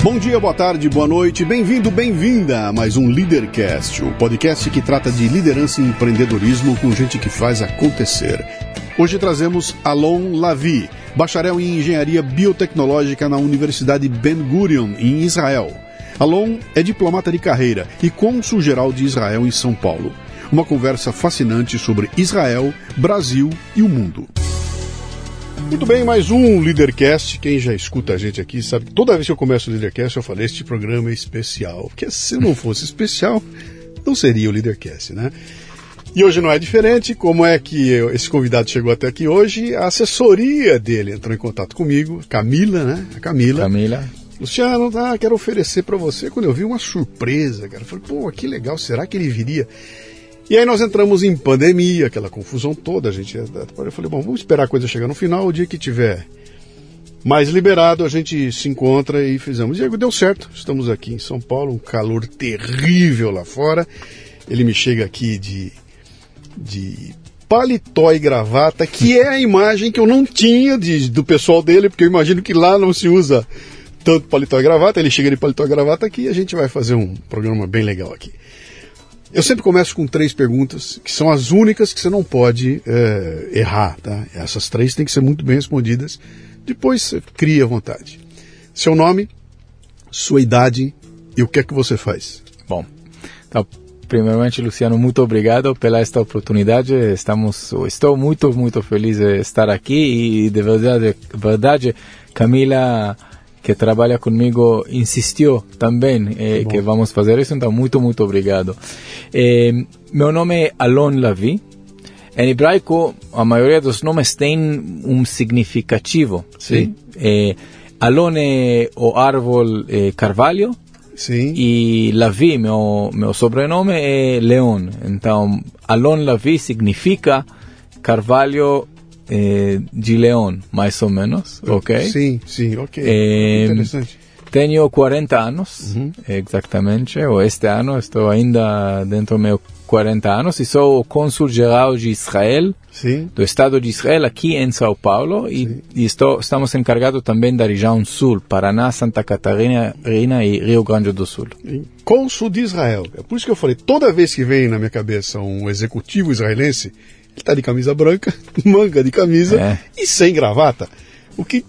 Bom dia, boa tarde, boa noite, bem-vindo, bem-vinda a mais um Leadercast, o podcast que trata de liderança e empreendedorismo com gente que faz acontecer. Hoje trazemos Alon Lavi, bacharel em engenharia biotecnológica na Universidade Ben Gurion, em Israel. Alon é diplomata de carreira e cônsul geral de Israel em São Paulo. Uma conversa fascinante sobre Israel, Brasil e o mundo. Muito bem, mais um Leadercast. Quem já escuta a gente aqui sabe que toda vez que eu começo o Leadercast eu falo: este programa é especial. Porque se não fosse especial, não seria o Leadercast, né? E hoje não é diferente. Como é que eu, esse convidado chegou até aqui hoje? A assessoria dele entrou em contato comigo, Camila, né? A Camila. Camila. Luciano, tá, quero oferecer para você. Quando eu vi uma surpresa, cara, eu falei, pô, que legal, será que ele viria? E aí nós entramos em pandemia, aquela confusão toda, a gente. Eu falei, bom, vamos esperar a coisa chegar no final, o dia que tiver mais liberado, a gente se encontra e fizemos. E deu certo, estamos aqui em São Paulo, um calor terrível lá fora. Ele me chega aqui de, de paletó e gravata, que é a imagem que eu não tinha de, do pessoal dele, porque eu imagino que lá não se usa tanto paletó e gravata. Ele chega de paletó e gravata aqui e a gente vai fazer um programa bem legal aqui. Eu sempre começo com três perguntas, que são as únicas que você não pode é, errar, tá? Essas três têm que ser muito bem respondidas. Depois você cria à vontade. Seu nome, sua idade e o que é que você faz. Bom, então, primeiramente, Luciano, muito obrigado pela esta oportunidade. Estamos, estou muito, muito feliz de estar aqui e de verdade, verdade, Camila que trabalha comigo insistiu também eh, que vamos fazer isso, então muito, muito obrigado. Eh, meu nome é Alon Lavi. Em hebraico, a maioria dos nomes tem um significativo. Sim. Eh, Alon é o árvore carvalho. Sim. E Lavi, meu, meu sobrenome é Leon. Então, Alon Lavi significa carvalho eh, de León, mais ou menos, ok? Sim, sim, ok. Eh, Interessante. Tenho 40 anos, exatamente, ou este ano estou ainda dentro dos meus 40 anos e sou o cônsul geral de Israel, Sim. do Estado de Israel, aqui em São Paulo, e, e estou, estamos encarregados também da região sul, Paraná, Santa Catarina e Rio Grande do Sul. Cônsul de Israel. É por isso que eu falei, toda vez que vem na minha cabeça um executivo israelense, ele tá de camisa branca, manga de camisa É. e sem gravata. O que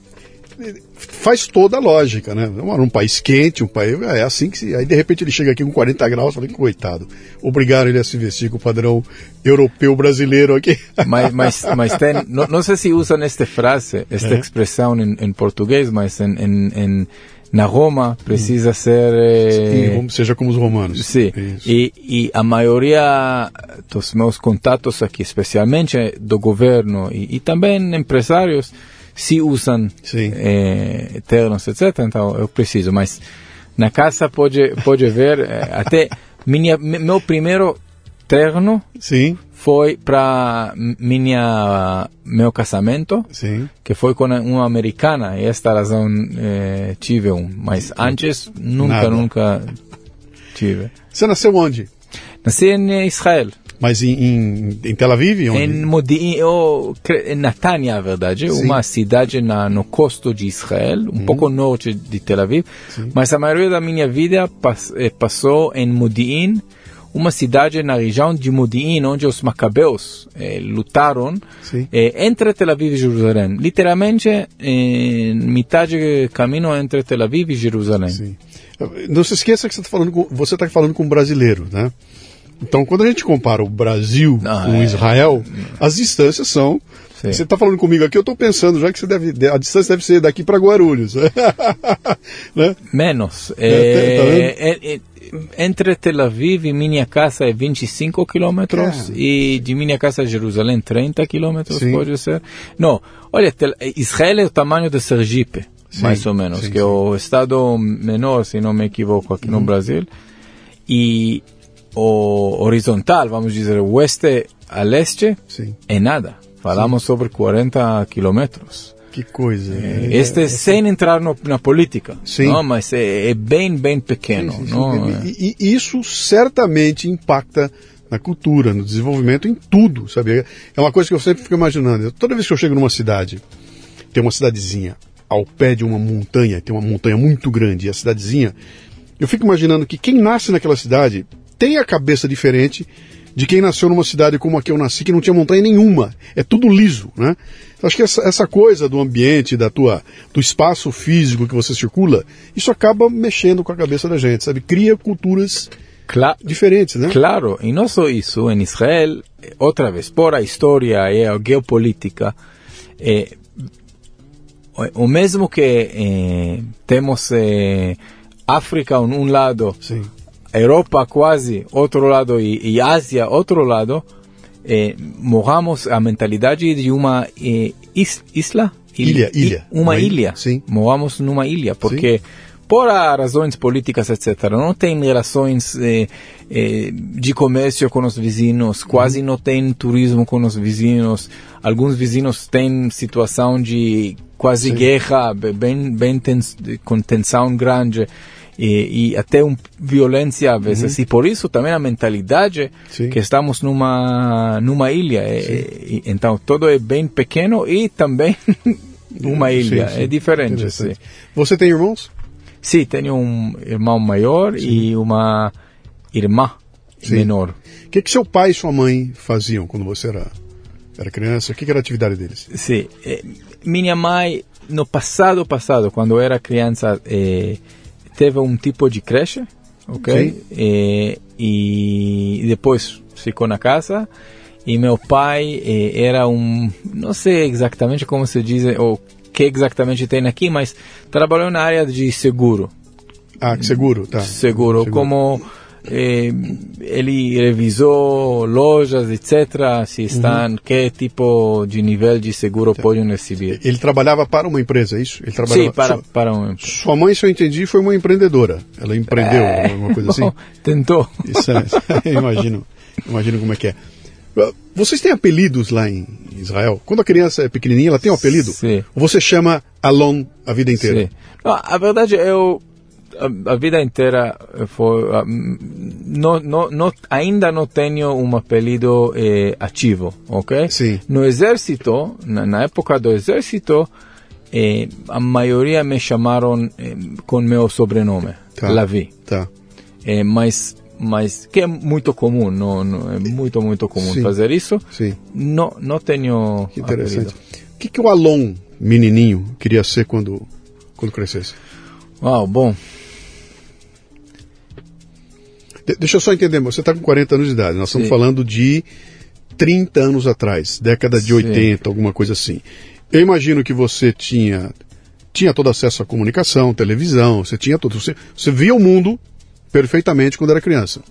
faz toda a lógica, né? Num país quente, um país. É assim que se. Aí de repente ele chega aqui com 40 graus, falei, coitado. Obrigaram ele a se vestir com o padrão europeu brasileiro aqui. mas, mas, mas tem, não, não sei se usam esta frase, esta É. expressão em, em português, mas em, em, em- na Roma precisa ser... E eh, como- seja como os romanos. Sim, Isso. e, e a maioria dos meus contatos aqui, especialmente do governo e, e também empresários, se usam Sim. eh, ternos, etc. Então eu preciso, mas na casa pode pode ver eh, até minha, me- meu primeiro terno Sim, foi para minha meu casamento sim. que foi com uma americana e esta razão eh, tive um mas antes nunca Nada. nunca tive Você nasceu onde? nasci em Israel Mas em, em, em Tel Aviv? Onde? em Modi'in cre- em Natânia a verdade Sim. uma cidade na, no costo de Israel um pouco ao norte de Tel Aviv mas a maioria da minha vida pas, eh, passou em Modi'in uma cidade na região de Modi'in, onde os macabeus eh, lutaram eh, entre Tel Aviv e Jerusalém. Literalmente, eh, metade do caminho entre Tel Aviv e Jerusalém. Sim. Não se esqueça que você está falando com, você tá falando com um brasileiro, né? Então, quando a gente compara o Brasil Ah, com é. Israel, as distâncias são. Sim. Você está falando comigo aqui, eu estou pensando já que você deve, a distância deve ser daqui para Guarulhos, né? Menos. É, tá vendo? Entre Tel Aviv e minha casa é 25 quilômetros Cara. e de minha casa a Jerusalém 30 quilômetros, pode ser. Não, olha, Tel- Israel é o tamanho de Sergipe, Sim, mais ou menos, sim, que é o estado menor, se não me equivoco, aqui Uhum. no Brasil. E o horizontal, vamos dizer, oeste a leste, Sim. é nada. Falamos sobre 40 quilômetros. Que coisa. Este sem entrar no, na política, Sim. não? mas é, é bem, bem pequeno. Sim, sim, não? E, e isso certamente impacta na cultura, no desenvolvimento, em tudo, sabe? É uma coisa que eu sempre fico imaginando. Toda vez que eu chego numa cidade, tem uma cidadezinha ao pé de uma montanha, tem uma montanha muito grande, e a cidadezinha, eu fico imaginando que quem nasce naquela cidade tem a cabeça diferente de quem nasceu numa cidade como a que eu nasci, que não tinha montanha nenhuma. É tudo liso, né? Acho que essa, essa coisa do ambiente, da tua, do espaço físico que você circula, isso acaba mexendo com a cabeça da gente, sabe? Cria culturas Cla diferentes, né? Claro, e não só isso, em Israel, outra vez, por a história e a geopolítica, é, o mesmo que é, temos é, África um lado, Sim. Europa quase outro lado e, e Ásia outro lado, eh, moramos a mentalidade de uma eh, is, isla, ilha, ilha, uma, uma ilha. Sim. Moramos numa ilha porque Sim. por razões políticas etc. Não tem relações eh, eh, de comércio com os vizinhos, quase uhum. não tem turismo com os vizinhos. Alguns vizinhos têm situação de quase Sim. guerra, bem, bem tens, com tensão grande e, e até um, violência às vezes. Uhum. E por isso também a mentalidade Sim. que estamos numa numa ilha. É, então tudo é bem pequeno e também uma ilha. Sim, sim. É diferente. Sim. Você tem irmãos? Sim, tenho um irmão maior e uma irmã menor. O que, que seu pai e sua mãe faziam quando você era, era criança? O que, que era a atividade deles? Sim, eh, minha mãe no passado passado quando eu era criança eh, teve um tipo de creche, ok? E, e, depois ficou na casa. E meu pai eh, era um, não sei exatamente como se diz, ou que exatamente tem aqui, mas trabalhou na área de seguro. Ah, seguro, tá. Seguro, seguro. como eh, ele revisou lojas, etc., se estão, uhum. que tipo de nível de seguro tá. podem receber. Ele trabalhava para uma empresa, é isso? Ele trabalhava... Sim, para, sua, para uma empresa. Sua mãe, se eu entendi, foi uma empreendedora. Ela empreendeu, é, alguma coisa assim? Tentou. Isso é, imagino, imagino como é que é. Vocês têm apelidos lá em Israel? Quando a criança é pequenininha, ela tem um apelido? Sim. Ou você chama Alon a vida inteira? Sim. Não, a verdade, eu a, a, vida inteira foi não, não, não, ainda não tenho um apelido eh, ativo, ok? Sim. No exército, na, na época do exército, eh, a maioria me chamaram eh, com meu sobrenome, tá. Lavi. Tá. Eh, mas mas que é muito comum, não, não é muito muito comum Sim. fazer isso. Sim. Não não tenho. Que interessante. Apelido. O que, que o Alon menininho queria ser quando quando crescesse? Uau, bom. De deixa eu só entender, você está com 40 anos de idade, nós estamos Sim. falando de 30 anos atrás, década de Sim. 80, alguma coisa assim. Eu imagino que você tinha tinha todo acesso à comunicação, televisão, você tinha tudo. Você, você via o mundo perfeitamente quando era criança.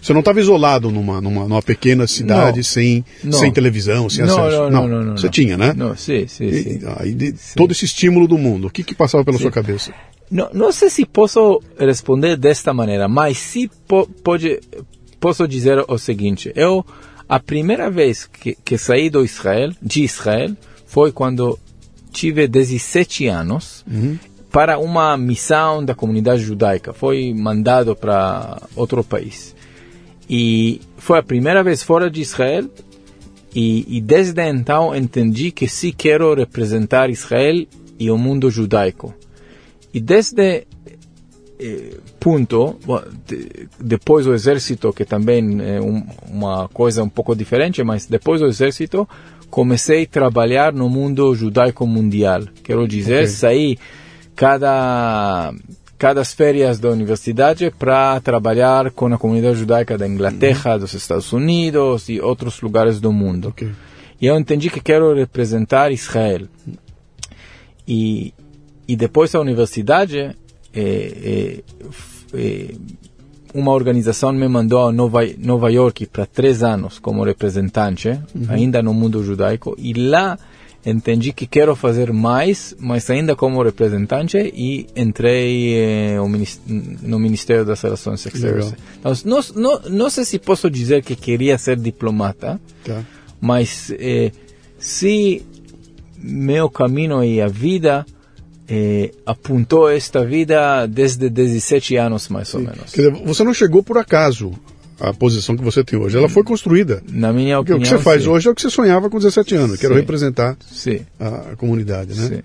Você não estava isolado numa, numa, numa, pequena cidade não, sem, não. sem televisão, sem não, acesso. Não, não, não, Você tinha, né? Não, sim, sim. E, sim. Aí, de, sim. Todo esse estímulo do mundo. O que, que passava pela sim. sua cabeça? Não, não sei se posso responder desta maneira, mas sim po, pode, posso dizer o seguinte: eu a primeira vez que, que saí do Israel, de Israel, foi quando tive 17 anos uhum. para uma missão da comunidade judaica. Foi mandado para outro país. E foi a primeira vez fora de Israel e, e, desde então entendi que sim quero representar Israel e o mundo judaico. E desde eh, ponto, depois do exército, que também é um, uma coisa um pouco diferente, mas depois do exército, comecei a trabalhar no mundo judaico mundial. Quero dizer, okay. saí cada cada férias da universidade para trabalhar com a comunidade judaica da Inglaterra, uhum. dos Estados Unidos e outros lugares do mundo. Okay. E eu entendi que quero representar Israel. E, e depois da universidade, é, é, é, uma organização me mandou a Nova, Nova York para três anos como representante, uhum. ainda no mundo judaico, e lá entendi que quero fazer mais, mas ainda como representante, e entrei eh, no Ministério das Relações Exteriores. Então, não, não, não sei se posso dizer que queria ser diplomata, tá. mas eh, se meu caminho e a vida eh, apontou esta vida desde 17 anos, mais ou menos. Dizer, você não chegou por acaso à posição que você tem hoje. Ela foi construída. Na minha opinião, o que você faz sim. hoje é o que você sonhava com 17 anos, que era representar sim. A, a, comunidade, né? Sim.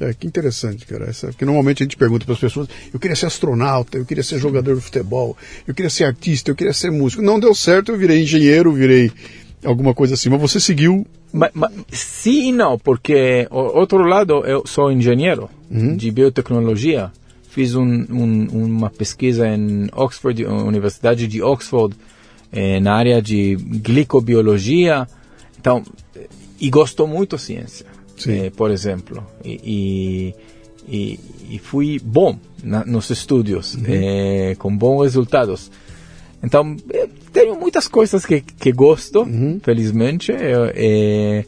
É, que interessante, cara. Essa, porque normalmente a gente pergunta para as pessoas: eu queria ser astronauta, eu queria ser jogador de futebol, eu queria ser artista, eu queria ser músico. Não deu certo, eu virei engenheiro, virei alguma coisa assim. Mas você seguiu. Mas, sim e não, porque, outro lado, eu sou engenheiro uhum. de biotecnologia. Fiz um, um, uma pesquisa em Oxford, Universidade de Oxford, eh, na área de glicobiologia. Então, e gosto muito de ciência eh, por exemplo. E, e, e, fui bom na, nos estudos, uhum. eh, com bons resultados. Então, eh, tenho muitas coisas que, que gosto, uhum. felizmente, eh,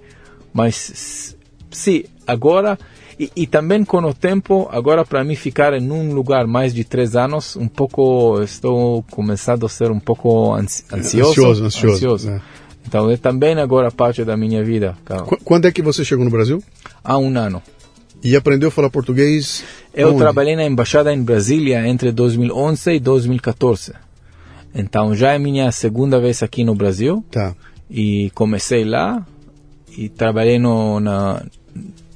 mas sim, agora. E, e, também com o tempo, agora para mim ficar em um lugar mais de três anos, um pouco, estou começando a ser um pouco ansioso. Ansioso, ansioso. ansioso. É. Então é também agora parte da minha vida. Quando é que você chegou no Brasil? Há um ano. E aprendeu a falar português? Eu onde? trabalhei na embaixada em Brasília entre 2011 e 2014. Então já é minha segunda vez aqui no Brasil. Tá. E comecei lá e trabalhei no, na,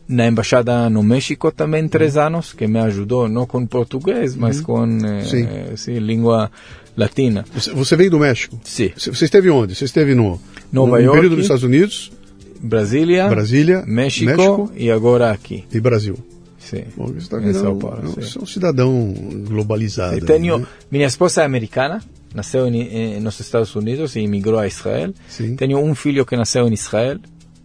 na embaixada no México também três uhum. anos, que me ajudou não com português, mas uhum. com eh, sim, língua latina. Você, veio do México? Sim. Você esteve onde? Você esteve no Nova no, York, período dos Estados Unidos, Brasília, Brasília México, México, e agora aqui. E Brasil. Sim. Bom, você está virando, Paulo, você é um cidadão globalizado. Eu tenho, né? Minha esposa é americana, nasceu em, nos Estados Unidos e imigrou a Israel. Sim. Tenho um filho que nasceu em Israel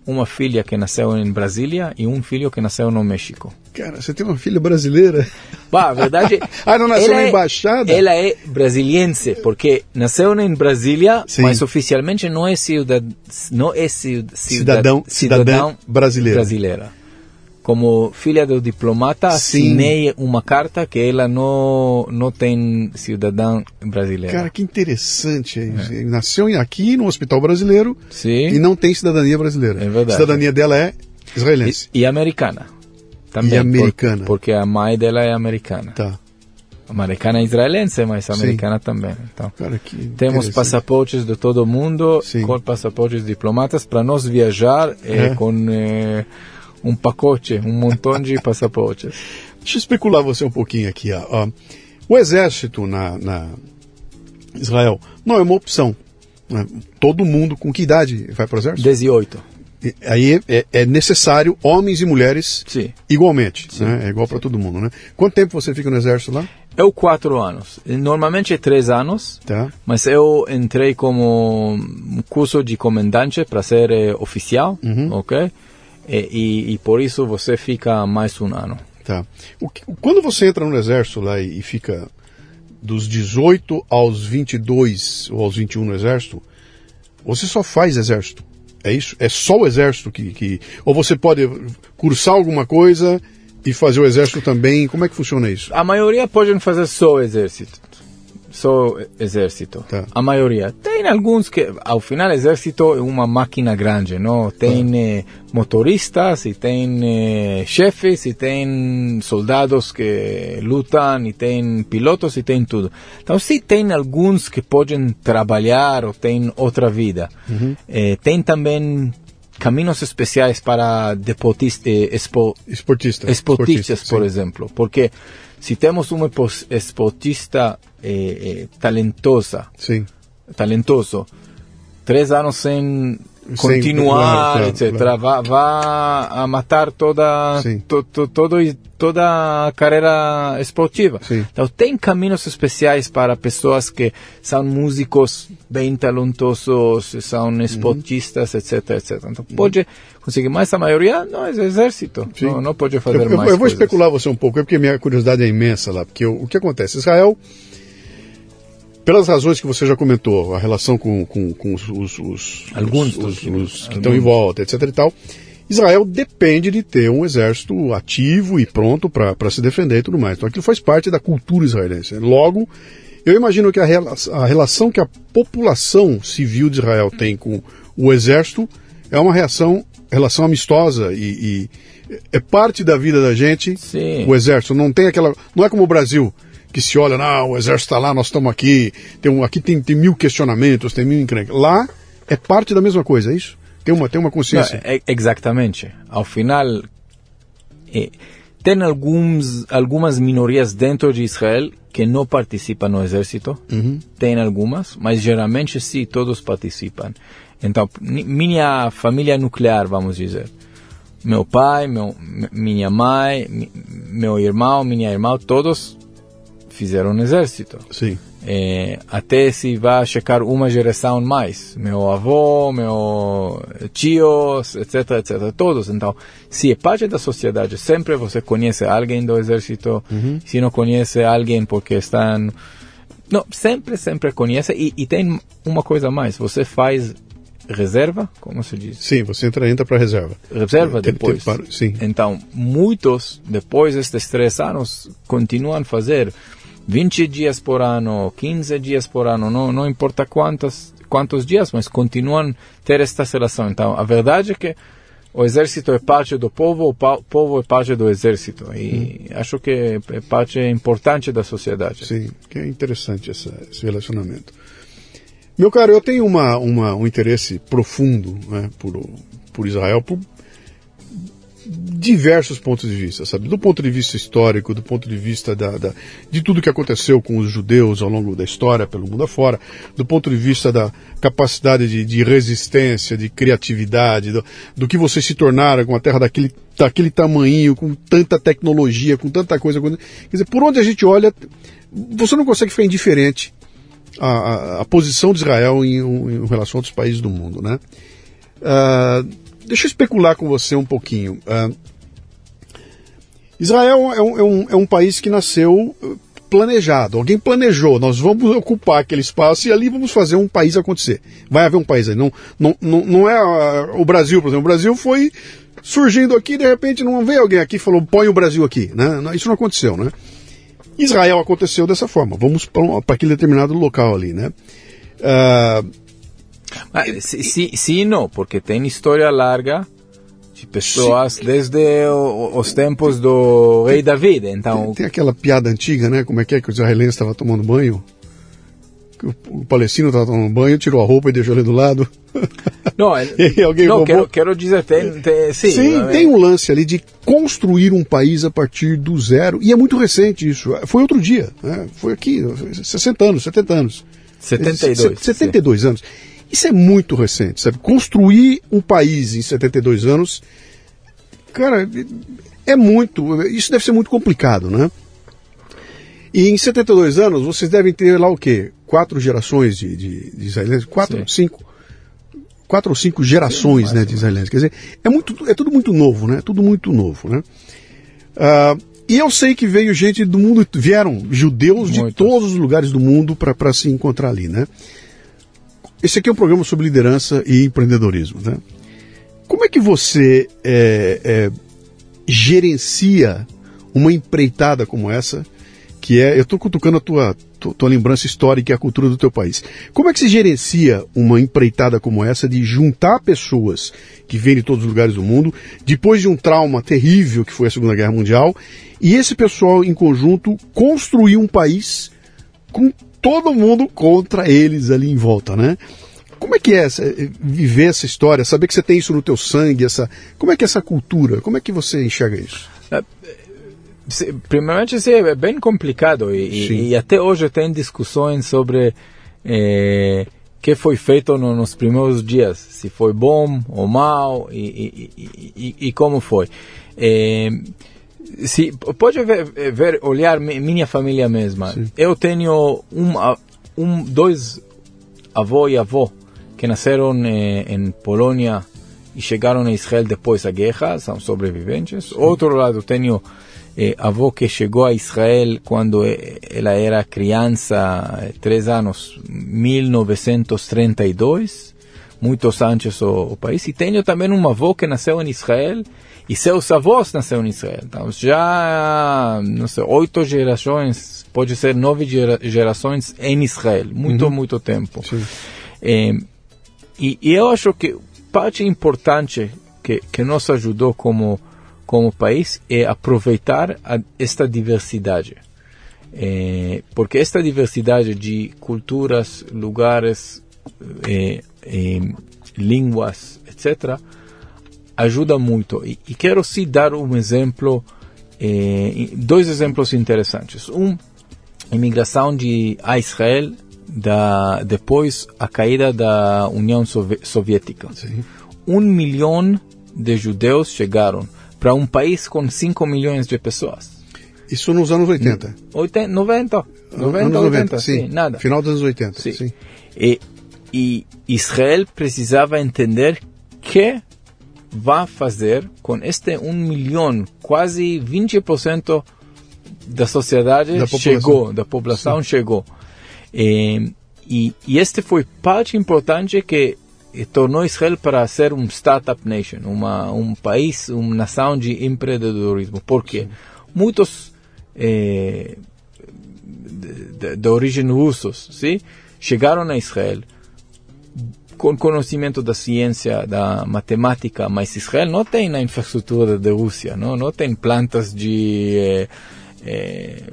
uma filha que nasceu em Brasília e um filho que nasceu no México. Cara, você tem uma filha brasileira? Bah, a verdade. ah, não nasceu na é, embaixada? Ela é brasiliense, porque nasceu em Brasília, Sim. mas oficialmente não é, ciudad, não é ciudad, cidadão, cidadão, cidadão brasileira. brasileira como filha do diplomata, assinei uma carta que ela não, não tem cidadã brasileira. Cara, que interessante. É. Nasceu aqui no hospital brasileiro Sim. e não tem cidadania brasileira. É verdade. A cidadania dela é israelense. E, e americana. Também, e americana. Por, porque a mãe dela é americana. Tá. Americana é israelense, mas americana Sim. também. Então, Cara, temos passaportes de todo mundo, Sim. com passaportes diplomatas, para nós viajar eh, é. com... Eh, um pacote, um montão de passaportes. Deixa eu especular você um pouquinho aqui. Ó. O exército na, na Israel não é uma opção. Né? Todo mundo com que idade vai para o exército? 18. E, aí é, é, necessário homens e mulheres Sim. igualmente. Sim. Né? É igual para todo mundo. Né? Quanto tempo você fica no exército lá? Eu quatro anos. Normalmente é três anos. Tá. Mas eu entrei como um curso de comandante para ser eh, oficial, uhum. ok? E, e, e, por isso você fica mais um ano. Tá. O, quando você entra no exército lá e, e fica dos 18 aos 22 ou aos 21 no exército, você só faz exército. É isso? É só o exército que, que. Ou você pode cursar alguma coisa e fazer o exército também? Como é que funciona isso? A maioria pode fazer só o exército só exército. Tá. A maioria. Tem alguns que, ao final, exército é uma máquina grande, não? Tem tá. eh, motoristas, e tem eh, chefes, e tem soldados que lutam, e tem pilotos, e tem tudo. Então, sim, tem alguns que podem trabalhar ou têm outra vida. Uhum. Eh, tem também caminhos especiais para deportistas, eh, expo, esportistas, esportistas, por sim. exemplo, porque se temos um esportista eh, eh, talentosa, Sim. talentoso, três anos sem continuar, claro, etc. Claro. Vai a matar toda, to, to, todo, toda a carreira esportiva. Sim. Então, tem caminhos especiais para pessoas que são músicos bem talentosos, são uhum. esportistas, uhum. etc, etc. Então, pode conseguir, mas a maioria não é exército, não, não, pode fazer eu, mais Eu, eu vou coisas. especular você um pouco, é porque minha curiosidade é imensa lá, porque o, o que acontece? Israel pelas razões que você já comentou, a relação com, com, com os, os, os, Alguns os, os que estão em volta, etc. e tal, Israel depende de ter um exército ativo e pronto para se defender e tudo mais. Então aquilo faz parte da cultura israelense. Logo, eu imagino que a, a relação que a população civil de Israel tem com o exército é uma reação, relação amistosa e, e é parte da vida da gente. Sim. O exército não tem aquela, não é como o Brasil que se olha, não, o exército está lá, nós estamos aqui, tem um, aqui tem, tem mil questionamentos, tem mil encrencas. Lá é parte da mesma coisa, é isso? Tem uma, tem uma consciência. Não, é, exatamente. Ao final, é, tem alguns, algumas minorias dentro de Israel que não participam no exército. Uhum. Tem algumas, mas geralmente sim, todos participam. Então, minha família nuclear, vamos dizer. Meu pai, meu, minha mãe, meu irmão, minha irmã, todos fizeram no exército. Sim. É, até se vai checar uma geração mais, meu avô, meu tios, etc, etc, todos. Então, se é parte da sociedade, sempre você conhece alguém do exército. Uhum. Se não conhece alguém porque estão, não, sempre, sempre conhece. E, e tem uma coisa mais, você faz reserva, como se diz? Sim, você entra, entra para reserva. Reserva Tem- depois. tem- para- sim. Então, muitos, depois destes três anos, continuam a fazer 20 dias por ano, 15 dias por ano, não, não importa quantos, quantos dias, mas continuam ter esta relação. Então, a verdade é que o exército é parte do povo, o povo é parte do exército. E acho que é parte importante da sociedade. Sim, que é interessante essa- esse relacionamento. Meu caro, eu tenho uma, uma- um interesse profundo né, por, por Israel, por diversos pontos de vista, sabe? Do ponto de vista histórico, do ponto de vista da, da- de tudo que aconteceu com os judeus ao longo da história, pelo mundo afora, do ponto de vista da capacidade de, de resistência, de criatividade, do, do que vocês se tornaram com a terra daquele, daquele tamanho, com tanta tecnologia, com tanta coisa. Quer dizer, por onde a gente olha, você não consegue ficar indiferente à, à- à posição de Israel em, em relação a outros países do mundo, né? Ah, deixa eu especular com você um pouquinho. Ah, Israel é um, é um- é um país que nasceu eh, planejado. Alguém planejou. Nós vamos ocupar aquele espaço e ali vamos fazer um país acontecer. Vai haver um país aí. Não, não, não, não é ah, o Brasil, por exemplo. O Brasil foi surgindo aqui, de repente não veio alguém aqui e falou põe o Brasil aqui. Né? Isso não aconteceu, né? Israel aconteceu dessa forma. Vamos para aquele determinado local ali, né? Ah, Sim, sim, sim não, porque tem história larga de pessoas desde o- os tempos do rei David. Então, Tem aquela piada antiga, né? Como é que é que o israelense estava tomando banho? O, o palestino estava tomando banho, tirou a roupa e deixou ali do lado. não, é- alguém não roubou? quero, quero dizer, tem, tem, sim, Sim, é- tem um lance ali de construir um país a partir do zero. E é muito recente isso. Foi outro dia. Né? Foi aqui, 60 anos, 70 anos. 72. Se- 72 anos. Isso é muito recente, sabe? Construir um país em 72 anos, cara, é muito. Isso deve ser muito complicado, né? E em 72 anos, vocês devem ter lá o quê? Quatro gerações de, de, de israelenses? Quatro, Sim. cinco. Quatro ou cinco gerações Sim, né, de israelenses. Quer dizer, é, muito, é tudo muito novo, né? Tudo muito novo, né? Ah, e eu sei que veio gente do mundo, vieram judeus de Muitos. todos os lugares do mundo para se encontrar ali, né? Esse aqui é um programa sobre liderança e empreendedorismo, né? Como é que você é, é, gerencia uma empreitada como essa, que é, eu estou cutucando a tua, tua, tua lembrança histórica e a cultura do teu país. Como é que se gerencia uma empreitada como essa de juntar pessoas que vêm de todos os lugares do mundo, depois de um trauma terrível que foi a Segunda Guerra Mundial, e esse pessoal em conjunto construir um país com todo mundo contra eles ali em volta, né? Como é que é essa, eh, viver essa história, saber que você tem isso no teu sangue, essa, como é que é essa cultura, como é que você enxerga isso? Se- Primeiramente, é bem complicado e, e- até hoje tem discussões sobre eh, que foi feito no- nos primeiros dias, se foi bom ou mal e, e- e- como foi. Eh, se pode ver, ver olhar mi- minha família mesma. Eu tenho um, um, dois avô e avó que nasceram eh, em Polônia e chegaram a Israel depois da guerra, são sobreviventes. Outro lado, tenho eh, avô que chegou a Israel quando eh, ela era criança, eh, três anos, 1932, muitos antes o, o país. E tenho também um avô que nasceu em Israel e seus avós nasceram em Israel. Então, já, não sei, oito gerações, pode ser nove gera- gerações em Israel. Muito, muito tempo. Eh, e, e eu acho que parte importante que, que nos ajudou como, como país é aproveitar a, esta diversidade. Eh, porque esta diversidade de culturas, lugares, eh, eh, línguas, etc., ajuda muito. E, e quero sim dar um exemplo eh, dois exemplos interessantes. Um, imigração de a Israel da, depois a caída da União Soviética. Sim. Um milhão de judeus chegaram para um país com 5 milhões de pessoas. Isso nos anos 80. 80 90, 90, anos 80, sim. sim, nada. Final dos anos 80, Sim. sim. E, e Israel precisava entender que vai fazer com este 1 milhão, quase 20% da sociedade Da chegou, da população chegou. E, e, e este foi parte importante que eh, tornou Israel para ser um startup nation, uma, um país, uma nação de empreendedorismo. Por quê? Muitos eh, de, origem russos, sim? chegaram a Israel conhecimento da ciência, da matemática, mas Israel não tem a infraestrutura da Rússia, não, não tem plantas de eh, eh,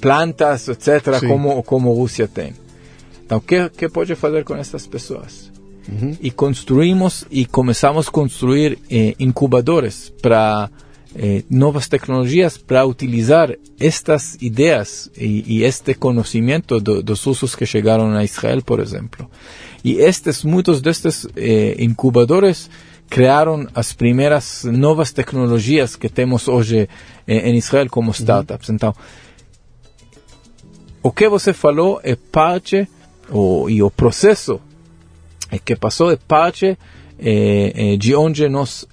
plantas, etc., Sim. como como a Rússia tem. Então, o que que pode fazer com essas pessoas? E construímos e começamos a construir eh, incubadores para eh, novas tecnologias para utilizar estas ideias e, e este conhecimento do, dos usos que chegaram a Israel, por exemplo. E estes, muitos destes eh, incubadores criaram as primeiras novas tecnologias que temos hoje eh, em Israel como startups. Então, o que você falou é parte, o, e o processo que passou é parte eh, eh, de onde nós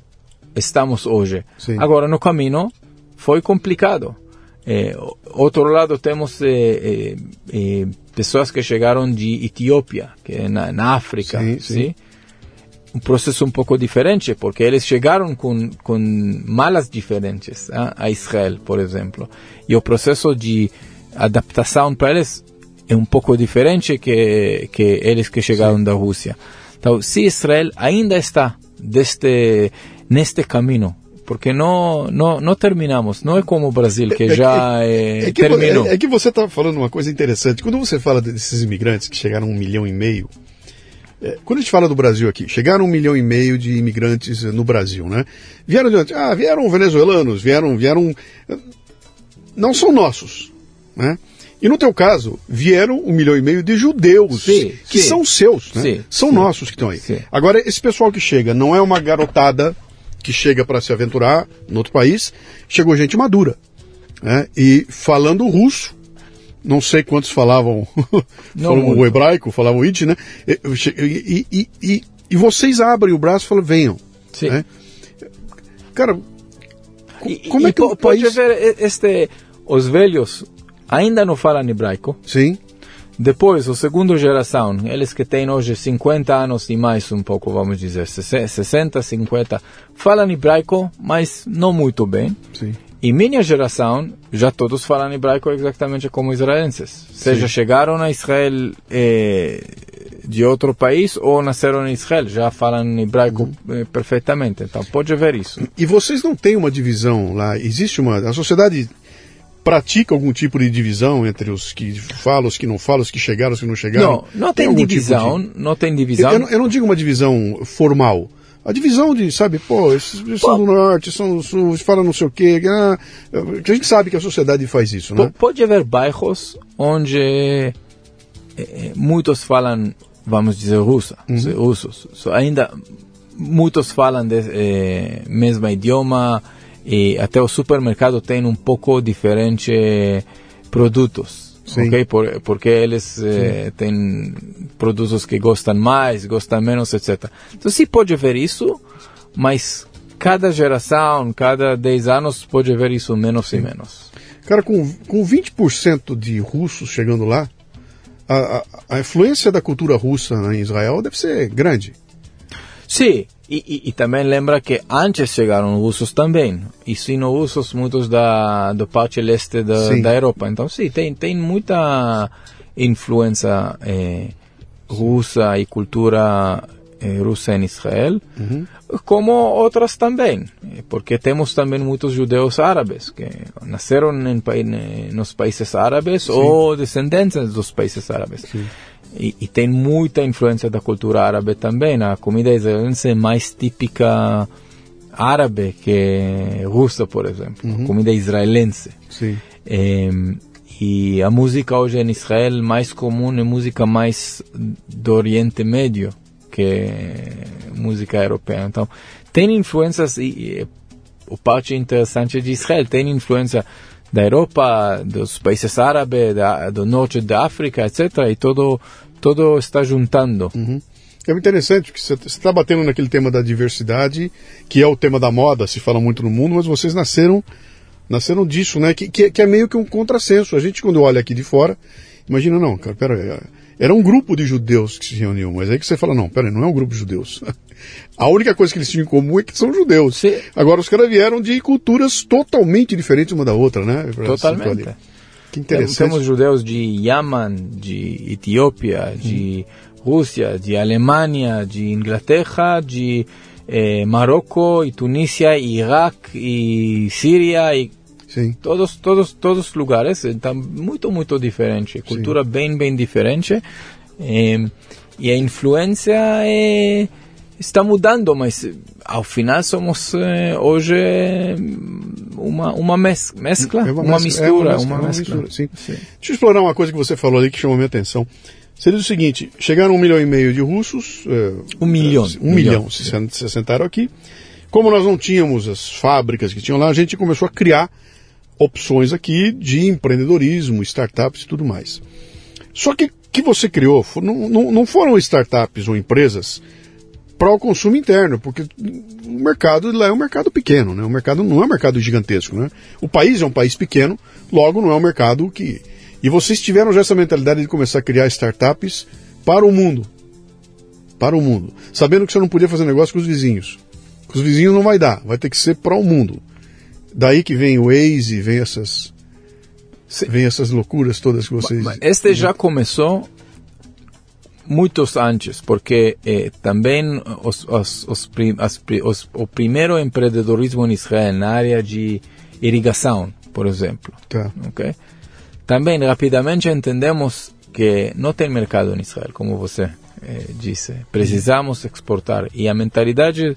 estamos hoje. Sim. Agora, no caminho, foi complicado. Eh, o- outro lado, temos eh, eh, eh, pessoas que chegaram de Etiópia, que é na, na África, Sim, sim. sim? um processo um pouco diferente, porque eles chegaram com, com malas diferentes ah, a Israel, por exemplo. E o processo de adaptação para eles é um pouco diferente que, que eles que chegaram da Rússia. Então, se Israel ainda está deste, neste caminho, porque não, não, não terminamos, não é como o Brasil, que já eh, É que, terminou. é, é que você está falando uma coisa interessante. Quando você fala desses imigrantes que chegaram a um milhão e meio, é, quando a gente fala do Brasil aqui, chegaram um milhão e meio de imigrantes eh, no Brasil, né? Vieram de onde? Ah, vieram venezuelanos, vieram, vieram, eh, não são nossos, né? E no teu caso, vieram um milhão e meio de judeus, Sim, que sim. são seus, né? Sim, são nossos que estão aí. Agora, esse pessoal que chega não é uma garotada que chega para se aventurar no outro país, chegou gente madura, né? E falando russo, não sei quantos falavam, falavam o hebraico, falavam o Yiddish, né? E, e, e, e, vocês abrem o braço e falam, venham. Sim. né? Cara, co- como é que o po- pode país... ver este, os velhos ainda não falam hebraico. Sim, Depois, a segunda geração, eles que têm hoje 50 anos e mais um pouco, vamos dizer, 60, 50, falam hebraico, mas não muito bem. sim. E minha geração, já todos falam hebraico exatamente como israelenses. Seja chegaram a Israel eh, de outro país ou nasceram em Israel, já falam hebraico eh, perfeitamente. Então, pode ver isso. E vocês não têm uma divisão lá? Existe uma. A sociedade pratica algum tipo de divisão entre os que falam, os que não falam, os que chegaram, os que não chegaram? Não, não tem, algum tipo divisão, de- não tem Eu, divisão. eu não, eu não digo uma divisão formal. A divisão de, sabe, pô, esses esses são do norte, são do sul, falam não sei o quê. Ah, a gente sabe que a sociedade faz isso, né? Pode haver bairros onde eh, eh, muitos falam, vamos dizer, russo, se- russos. So, ainda muitos falam de eh, mesmo idioma e até o supermercado tem um pouco diferente produtos. Sim. ok? Por, porque eles eh, têm produtos que gostam mais, gostam menos, etc. Então, sim, pode haver isso, mas cada geração, cada 10 anos, pode haver isso menos e menos. Cara, com, com 20% de russos chegando lá, a, a, a influência da cultura russa em Israel deve ser grande. Sim, e, e, e também lembra que antes chegaram russos também, e sino-russos muitos da, da parte leste da, Sim. da Europa. Então, sim, tem, tem muita influência eh, russa e cultura eh, russa em Israel, como outras também, porque temos também muitos judeus árabes que nasceram em, nos países árabes ou descendentes dos países árabes. E, e tem muita influência da cultura árabe também. A comida israelense é mais típica árabe que russa, por exemplo, Uhum. comida israelense. Sim. É, e a música hoje em Israel mais comum é música mais do Oriente Médio que música europeia. Então, tem influências, e, e o parte interessante de Israel, tem influência da Europa, dos países árabes, da, do norte da África, etc. E todo, todo está juntando. É muito interessante, porque você está batendo naquele tema da diversidade, que é o tema da moda, se fala muito no mundo, mas vocês nasceram nasceram disso, né? Que, que, é- que é meio que um contrassenso. A gente, quando olha aqui de fora, imagina, não, cara, pera aí, era um grupo de judeus que se reuniam, mas aí que você fala, não, pera não é um grupo de judeus. A única coisa que eles tinham em comum é que são judeus. Sim. Agora, os caras vieram de culturas totalmente diferentes uma da outra, né? Totalmente. Que Temos, interessante. temos judeus de Yaman, de Etiópia, de Rússia, de Alemanha, de Inglaterra, de eh, Marrocos, e Tunísia, e Iraque, e Síria, e Sim. todos, todos, todos os lugares. Está muito, muito diferente. Cultura bem, bem diferente. Eh, e a influência eh, está mudando, mas eh, ao final somos eh, hoje eh, uma, uma mes mescla, É uma, mescla- é mistura, mescla, uma é uma mescla. mistura, sim. Deixa eu explorar uma coisa que você falou ali que chamou minha atenção. Seria o seguinte: chegaram um milhão e meio de russos. eh, Um milhão. Um milhão, se, sen- se assentaram aqui. Como nós não tínhamos as fábricas que tinham lá, a gente começou a criar opções aqui de empreendedorismo, startups e tudo mais. Só que que você criou não, não, não foram startups ou empresas para o consumo interno, porque o mercado lá é um mercado pequeno, né? O mercado não é um mercado gigantesco, né? O país é um país pequeno, logo não é um mercado que. E vocês tiveram já essa mentalidade de começar a criar startups para o mundo. Para o mundo. Sabendo que você não podia fazer negócio com os vizinhos. Com os vizinhos não vai dar, vai ter que ser para o mundo. Daí que vem o Waze, vem essas. Vem essas loucuras todas que vocês. Mas Este já começou muitos antes, porque eh, também os, os, os, prim- as os- o primeiro empreendedorismo em Israel na área de irrigação, por exemplo, Tá. ok? Também rapidamente entendemos que não tem mercado em Israel, como você eh, disse. Precisamos exportar e a mentalidade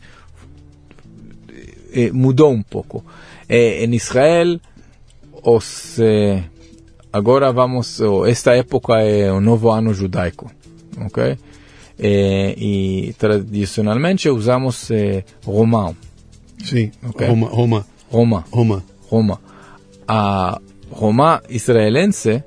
eh, mudou um pouco. Eh, em Israel, os eh, agora vamos, esta época é o novo ano judaico, ok? Eh, e tradicionalmente usamos eh, romão, Sim. Ok. Roma, Roma, Roma, Roma. Roma. A Roma israelense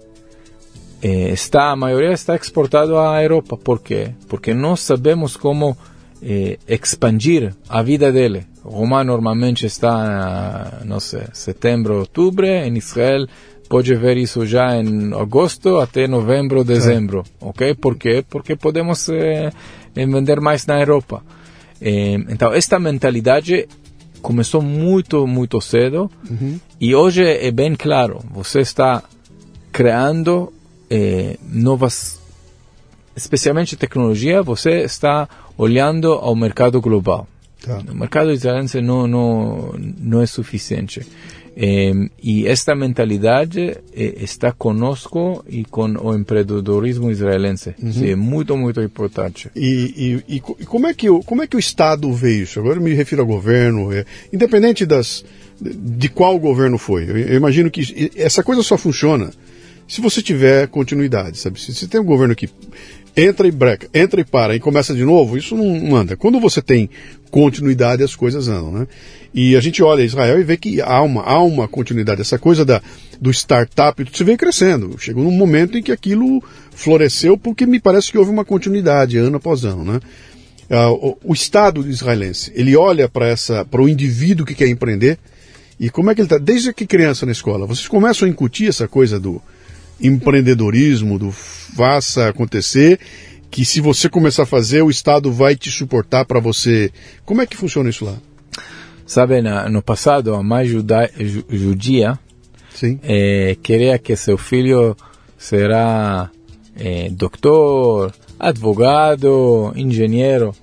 eh, está, a maioria está exportado à Europa. Por quê? Porque não sabemos como eh, expandir a vida dele. Roma normalmente está, não sei, setembro, outubro. Em Israel pode ver isso já em agosto até novembro, dezembro. Ok? Por quê? Porque podemos eh, vender mais na Europa. Eh, então, esta mentalidade começou muito, muito cedo e hoje é bem claro, você está criando eh, novas, especialmente tecnologia, você está olhando ao mercado global. Tá. O mercado israelense não, não, não é suficiente. Eh, e esta mentalidade eh, está conosco e com o empreendedorismo israelense. Isso é muito, muito importante. E, e- e co- e como, é que o, como é que o Estado vê isso? Agora eu me refiro ao governo, é, independente das, de qual governo foi. Eu, eu imagino que essa coisa só funciona se você tiver continuidade, sabe? Se você tem um governo que entra e breca, entra e para e começa de novo, isso não, anda. Quando você tem continuidade, as coisas andam, né? E a gente olha Israel e vê que há uma, há uma continuidade. Essa coisa da, do startup, você vem crescendo. Chegou num momento em que aquilo floresceu porque me parece que houve uma continuidade ano após ano, né? Ah, o, Estado israelense, ele olha para o indivíduo que quer empreender e como é que ele está? Desde que criança na escola, vocês começam a incutir essa coisa do empreendedorismo, do faça acontecer, que se você começar a fazer, o Estado vai te suportar para você. Como é que funciona isso lá? Sabe, na, no passado, a mãe juda, ju, judia Sim. eh, queria que seu filho será eh, doutor, advogado, engenheiro.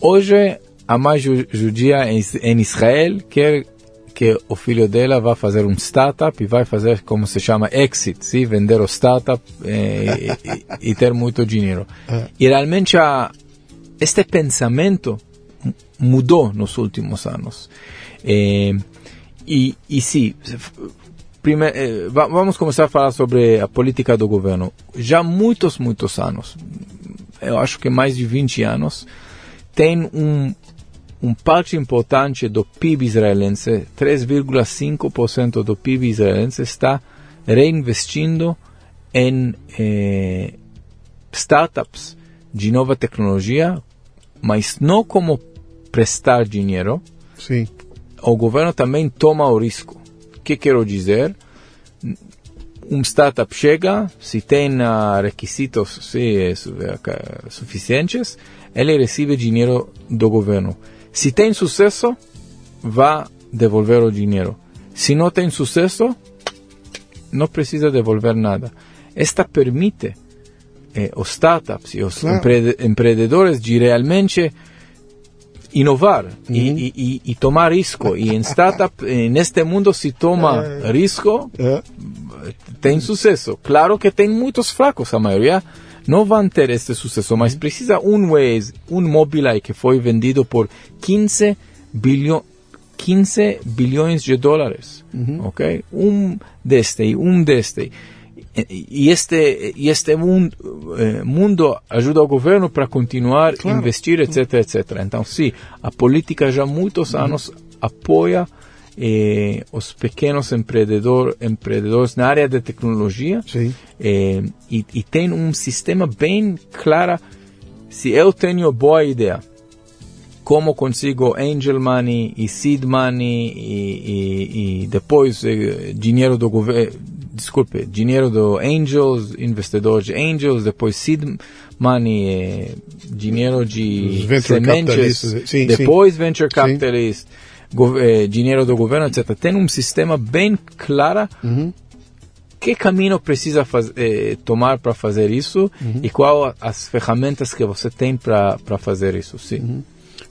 Hoje, a mãe ju, judia em, em Israel quer que o filho dela vá fazer um startup e vai fazer como se chama exit, sim? vender o startup eh, e, e, ter muito dinheiro. E realmente a, este pensamento mudou nos últimos anos. É, e, e sim, primeiro, eh, vamos começar a falar sobre a política do governo. Já muitos, muitos anos, eu acho que mais de 20 anos, tem um, um parte importante do PIB israelense, 3,5% do PIB israelense está reinvestindo em eh, startups de nova tecnologia, mas não como prestar dinheiro. Sim. O governo também toma o risco. O que quero dizer? Um startup chega, se tem requisitos se, suficientes, ele recebe dinheiro do governo. Se tem sucesso, vai devolver o dinheiro. Se não tem sucesso, não precisa devolver nada. Esta permite eh, os startups e os claro. empre empreendedores de realmente inovar uhum. e, e, e, tomar risco. E em startup, neste mundo, se toma é. risco, é. tem sucesso. Claro que tem muitos fracos, a maioria não vão ter este sucesso, mas precisa um Waze, um Mobileye que foi vendido por 15 bilhões 15 bilhões de dólares, uhum. ok? Um deste, um deste. E este, e este mundo, eh, mundo ajuda o governo para continuar claro. a investir, etc, etc. Então, sim, a política já há muitos anos apoia eh, os pequenos empreendedor, empreendedores na área de tecnologia eh, e, e, tem um sistema bem claro. Se eu tenho boa ideia, como consigo angel money e seed money e, e, e depois eh, dinheiro do governo desculpe, dinheiro do Angels, investidores de Angels, depois seed money, eh, dinheiro de sementes, sim, depois sim. venture capitalist, eh, dinheiro do governo, etc. Tem um sistema bem claro uhum. que caminho precisa faz, eh, tomar para fazer isso uhum. e qual as ferramentas que você tem para fazer isso, sim. Uhum.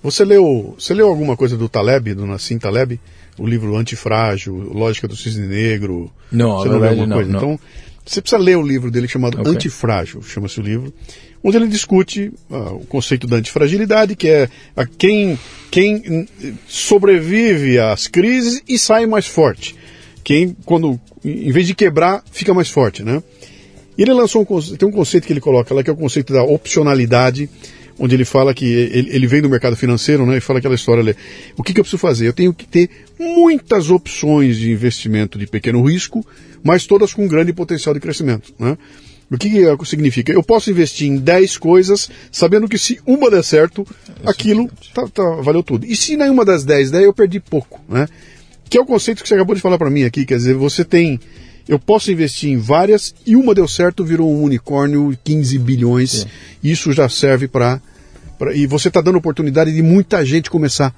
Você leu, você leu alguma coisa do Taleb, do Nassim Taleb? o livro Antifrágil, Lógica do Cisne Negro. Não, você não leu alguma coisa? Não. Então, você precisa ler o livro dele chamado okay. Antifrágil, chama-se o livro, onde ele discute uh, o conceito da antifragilidade, que é a quem, quem sobrevive às crises e sai mais forte. Quem, quando, em vez de quebrar, fica mais forte, né? E ele lançou um, tem um conceito que ele coloca lá, que é o conceito da opcionalidade, onde ele fala que ele, ele vem do mercado financeiro, né? E fala aquela história ali. O que, que eu preciso fazer? Eu tenho que ter muitas opções de investimento de pequeno risco, mas todas com grande potencial de crescimento, né? O que, que significa? Eu posso investir em 10 coisas, sabendo que se uma der certo, aquilo tá, tá, valeu tudo. E se nenhuma das 10 der, eu perdi pouco, né? Que é o conceito que você acabou de falar para mim aqui, quer dizer, você tem eu posso investir em várias e uma deu certo, virou um unicórnio, 15 bilhões. Isso já serve para. E você está dando oportunidade de muita gente começar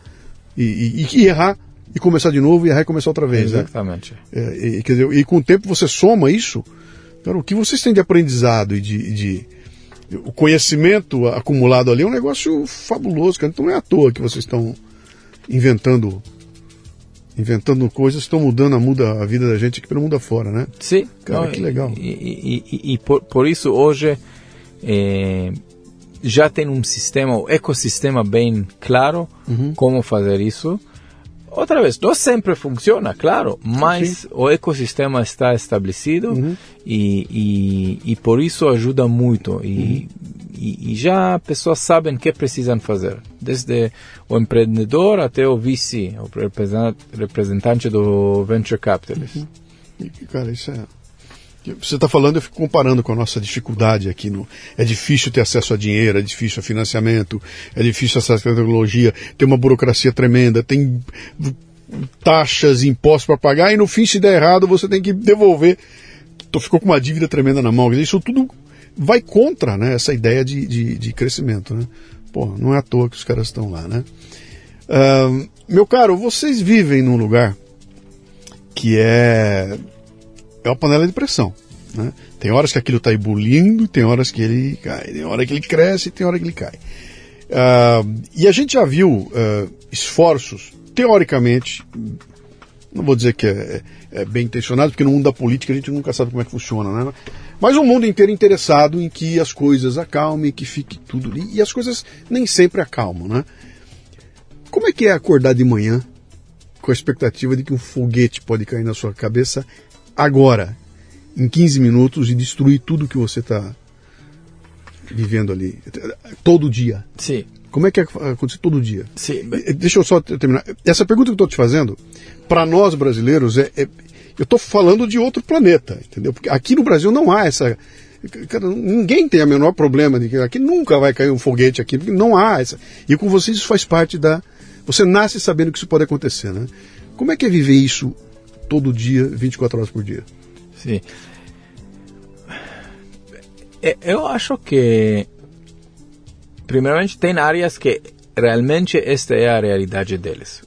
e, e, e, errar e começar de novo e errar e começar outra vez. Né? Exatamente. Né? É, e, dizer, e com o tempo você soma isso. Cara, o que vocês têm de aprendizado e de, de o conhecimento acumulado ali é um negócio fabuloso, cara. Então não é à toa que vocês estão inventando inventando coisas estão mudando a, muda a vida da gente aqui pelo mundo afora, né? Sim. Cara, não, que legal. E, e, e, e por, por, isso hoje é, já tem um sistema, um ecossistema bem claro uhum. como fazer isso. Outra vez, não sempre funciona, claro, mas Sim. o ecossistema está estabelecido uhum. e, e, e, por isso ajuda muito. E, uhum. e, e, já pessoas sabem o que precisam fazer, desde o empreendedor até o VC, o representante do venture capitalist. Uhum. Cara, isso é você está falando, eu fico comparando com a nossa dificuldade aqui. No, é difícil ter acesso a dinheiro, é difícil a financiamento, é difícil acesso à tecnologia, tem uma burocracia tremenda, tem taxas, impostos para pagar e no fim, se der errado, você tem que devolver. Então ficou com uma dívida tremenda na mão. Isso tudo vai contra né, essa ideia de, de, de crescimento. Né? Pô, não é à toa que os caras estão lá. Né? Uh, meu caro, vocês vivem num lugar que é é uma panela de pressão. Né? Tem horas que aquilo está ebulindo, tem horas que ele cai, tem hora que ele cresce, tem hora que ele cai. Uh, e a gente já viu uh, esforços, teoricamente, não vou dizer que é, é, é, bem intencionado, porque no mundo da política a gente nunca sabe como é que funciona, né? Mas o mundo inteiro interessado em que as coisas acalmem, que fique tudo ali, e as coisas nem sempre acalmam, né? Como é que é acordar de manhã com a expectativa de que um foguete pode cair na sua cabeça agora, em 15 minutos, e destruir tudo que você está vivendo ali? Todo dia. Sim. Como é que acontece todo dia? Sim. Deixa eu só terminar. Essa pergunta que eu estou te fazendo, para nós brasileiros, é, é eu estou falando de outro planeta, entendeu? Porque aqui no Brasil não há essa. Cara, ninguém tem o menor problema de que aqui nunca vai cair um foguete aqui, porque não há essa. E com vocês isso faz parte da. Você nasce sabendo que isso pode acontecer, né? Como é que é viver isso todo dia, 24 horas por dia? Sim. É, eu acho que, primeiramente, tem áreas que realmente esta é a realidade deles.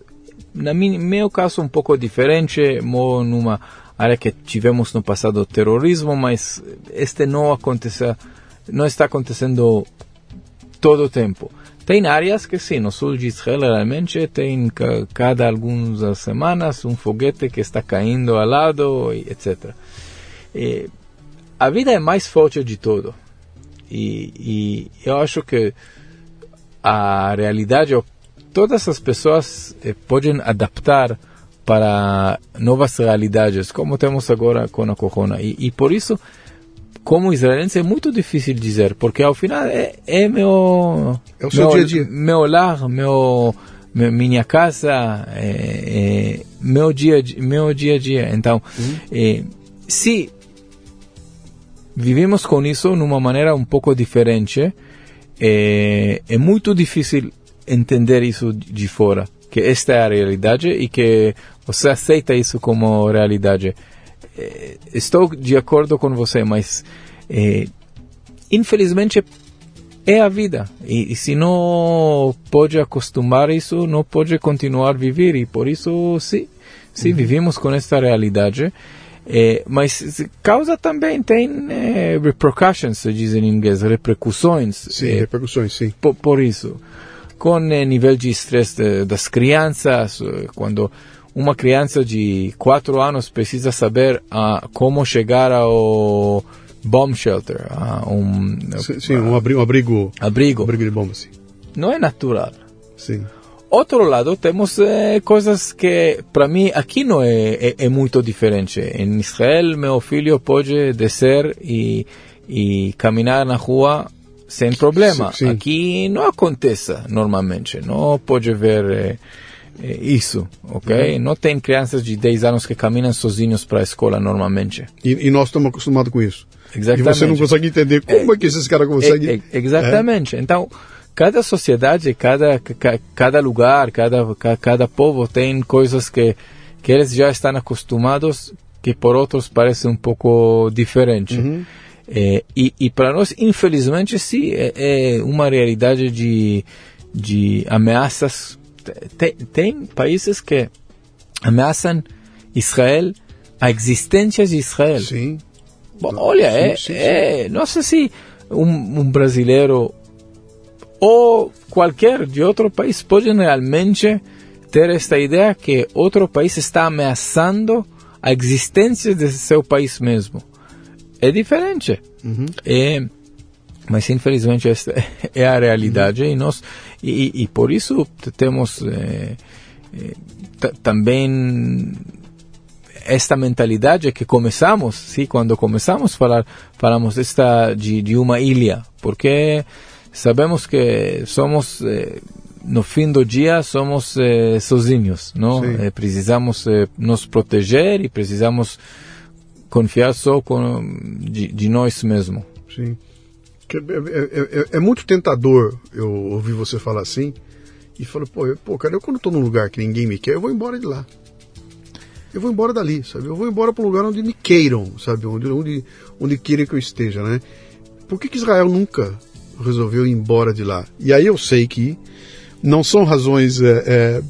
No meu caso, um pouco diferente, moro numa área que tivemos no passado terrorismo, mas este não acontece, não está acontecendo todo o tempo. Tem áreas que sim, no sul de Israel realmente tem cada algumas semanas um foguete que está caindo ao lado, etc. E a vida é mais forte de tudo. E, e eu acho que a realidade, todas as pessoas eh, podem adaptar para novas realidades, como temos agora com a corona. E, e por isso, como israelense, é muito difícil dizer, porque ao final é, é meu, é o seu meu, dia a dia. meu lar, meu, minha casa, é, é, meu dia meu dia a dia. Então, uhum. é, se vivemos com isso de uma maneira um pouco diferente, é, é muito difícil entender isso de fora que esta é a realidade e que você aceita isso como realidade. É, estou de acordo com você, mas é, infelizmente é a vida. E, e, se não pode acostumar isso, não pode continuar a viver. E por isso, sim, sim uhum. vivemos com esta realidade. É, mas causa também tem é, repercussions, se diz em inglês, repercussões. Sim, é, repercussões, sim. Por, por isso com nível de estresse das crianças, quando uma criança de 4 anos precisa saber uh, como chegar ao bomb shelter, uh, um, sim, sim um abrigo, abrigo, abrigo, abrigo de bomba, sim. Não é natural. Sim. Outro lado, temos eh, coisas que, para mim, aqui não é, é, é, muito diferente. Em Israel, meu filho pode descer e, e caminhar na rua sem problema. Sim, sim. Aqui não acontece normalmente, não pode ver é, é, isso, ok? Uhum. Não tem crianças de 10 anos que caminham sozinhos para a escola normalmente. E, e, nós estamos acostumados com isso. Exatamente. E você não consegue entender como é, é que esses caras conseguem. É, exatamente. Então, cada sociedade, cada, cada lugar, cada, cada povo tem coisas que, que eles já estão acostumados que por outros parece um pouco diferente. Uhum. É, e, e para nós, infelizmente, sim, é, é, uma realidade de, de ameaças. Tem, tem países que ameaçam Israel, a existência de Israel. Sim. Bom, olha, sim, é, sim, sim. é, não sei se um, um brasileiro ou qualquer de outro país pode realmente ter esta ideia que outro país está ameaçando a existência de seu país mesmo é diferente. Uhum. É, mas infelizmente esta é a realidade e nós e, e, por isso temos é, é, também esta mentalidade que começamos, sim, quando começamos a falar, falamos esta de, de uma ilha, porque sabemos que somos eh, no fim do dia somos sozinhos, não? Precisamos nos proteger e precisamos confiar só com, de, de nós mesmos. Sim. É, é, é, é, muito tentador eu ouvir você falar assim e falar, pô, eu, pô, cara, eu quando estou num lugar que ninguém me quer, eu vou embora de lá. Eu vou embora dali, sabe? Eu vou embora para um lugar onde me queiram, sabe? Onde, onde, onde queiram que eu esteja, né? Por que, que Israel nunca resolveu ir embora de lá? E aí eu sei que não são razões. É, é...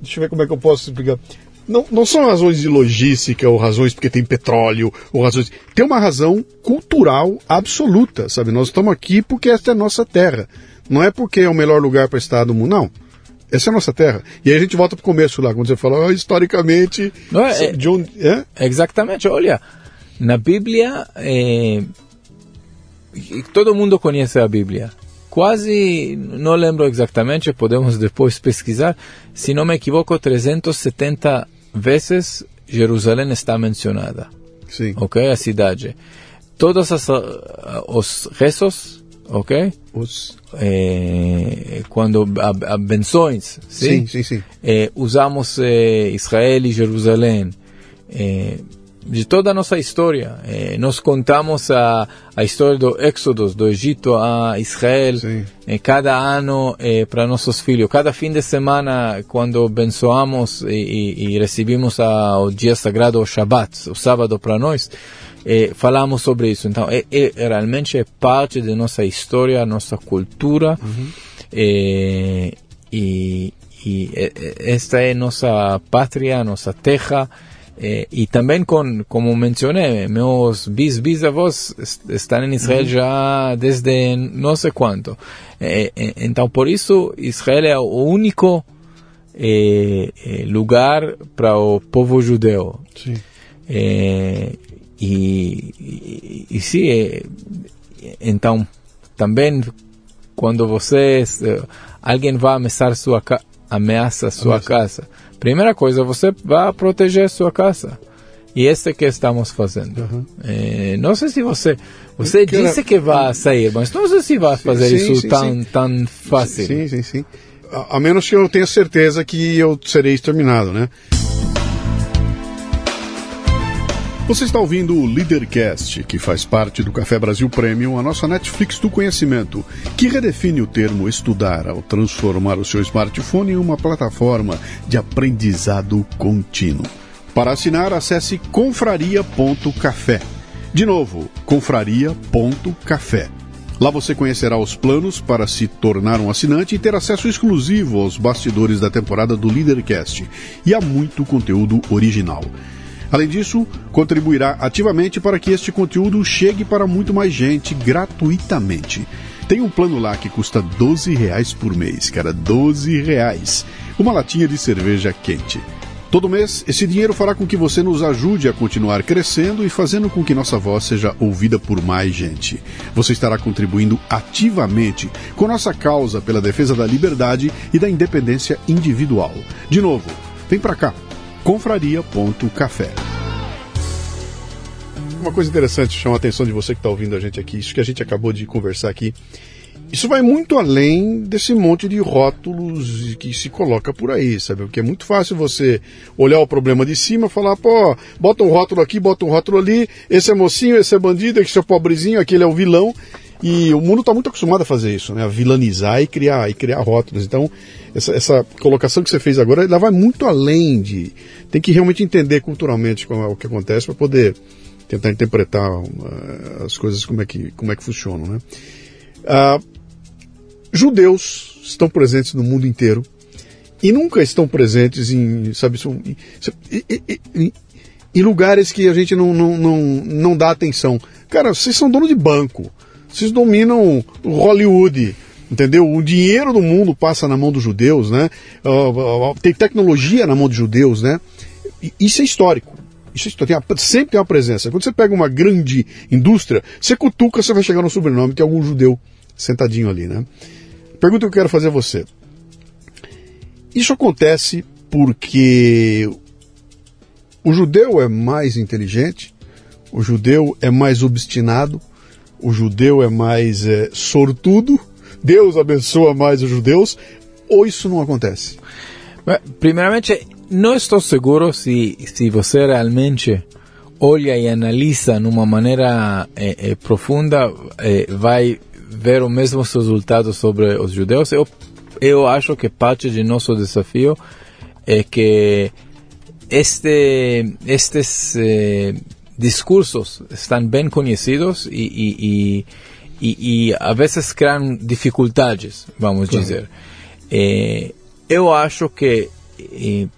Deixa eu ver como é que eu posso explicar não, não são razões de logística ou razões porque tem petróleo ou razões. Tem uma razão cultural absoluta, sabe? Nós estamos aqui porque esta é a nossa terra. Não é porque é o melhor lugar para estar do mundo, não. Essa é a nossa terra. E aí a gente volta para o começo lá, quando você fala, oh, historicamente. Não é, de onde, é? Exatamente. Olha, na Bíblia, é, todo mundo conhece a Bíblia. quase, não lembro exatamente, podemos depois pesquisar, se não me equivoco, 370 vezes Jerusalém está mencionada. Sim. Ok? A cidade. Todos as, os rezos, ok? Os... É, quando a, a benções, sim, sim, sim. É, usamos é, Israel e Jerusalém. É, de toda a nossa história. Eh, nós contamos a, a história do Éxodo, do Egito a Israel, eh, cada ano eh, para nossos filhos. Cada fim de semana, quando abençoamos e, e, e recebemos a, o dia sagrado, o Shabbat, o sábado para nós, falamos sobre isso. Então, é, é, realmente é parte da nossa história, nossa cultura. Uhum. e, e esta é nossa pátria, nossa terra. Eh, y también con, como mencioné, meus bis bisavós están en Israel uhum. já desde não sei quanto. Eh, eh, então, por isso, Israel é o único eh, eh, lugar para o povo judeu. Sim. Eh, e, e, e sim, então, também quando vocês, alguém vai ameaçar sua, ameaça sua Ameaça. casa, Primeira coisa, você vai proteger a sua casa. E esse que estamos fazendo. Uhum. É, não sei se você. Você que disse que vai sair, mas não sei se vai fazer sim, isso sim, tão, sim. tão fácil. Sim, sim, sim. A, a menos que eu tenha certeza que eu serei exterminado, né? Você está ouvindo o Leadercast, que faz parte do Café Brasil Premium, a nossa Netflix do conhecimento, que redefine o termo estudar ao transformar o seu smartphone em uma plataforma de aprendizado contínuo. Para assinar, acesse confraria.café. De novo, confraria.café. Lá você conhecerá os planos para se tornar um assinante e ter acesso exclusivo aos bastidores da temporada do Leadercast e a muito conteúdo original. Além disso, contribuirá ativamente para que este conteúdo chegue para muito mais gente gratuitamente. Tem um plano lá que custa 12 reais por mês, cara, 12 reais. Uma latinha de cerveja quente. Todo mês, esse dinheiro fará com que você nos ajude a continuar crescendo e fazendo com que nossa voz seja ouvida por mais gente. Você estará contribuindo ativamente com nossa causa pela defesa da liberdade e da independência individual. De novo, vem para cá confraria.café. Uma coisa interessante chama a atenção de você que está ouvindo a gente aqui, isso que a gente acabou de conversar aqui. Isso vai muito além desse monte de rótulos que se coloca por aí, sabe? Porque é muito fácil você olhar o problema de cima falar, pô, bota um rótulo aqui, bota um rótulo ali, esse é mocinho, esse é bandido, esse é pobrezinho, aquele é o vilão. E o mundo está muito acostumado a fazer isso, né? A vilanizar e criar, e criar rótulos. Então, essa, essa colocação que você fez agora, ela vai muito além de. Tem que realmente entender culturalmente é o que acontece para poder tentar interpretar uh, as coisas como é que, como é que funcionam, né? Uh, judeus estão presentes no mundo inteiro e nunca estão presentes em, sabe, em, em, em lugares que a gente não, não, não, não dá atenção. Cara, vocês são dono de banco. Vocês dominam Hollywood, entendeu? O dinheiro do mundo passa na mão dos judeus, né? Tem tecnologia na mão dos judeus, né? Isso é histórico. Isso é tem sempre tem uma presença. Quando você pega uma grande indústria, você cutuca, você vai chegar no sobrenome, tem algum judeu sentadinho ali, né? Pergunta que eu quero fazer a você. Isso acontece porque o judeu é mais inteligente, o judeu é mais obstinado, o judeu é mais é, sortudo, Deus abençoa mais os judeus, ou isso não acontece? Primeiramente, não estou seguro se, se você realmente olha e analisa de uma maneira é, é, profunda, é, vai ver os mesmos resultados sobre os judeus. Eu, eu acho que parte de nosso desafio é que este, estes eh, discursos estão bem conhecidos e, e, e, e, a vezes criam dificuldades, vamos claro. dizer. Eh, eu acho que eh,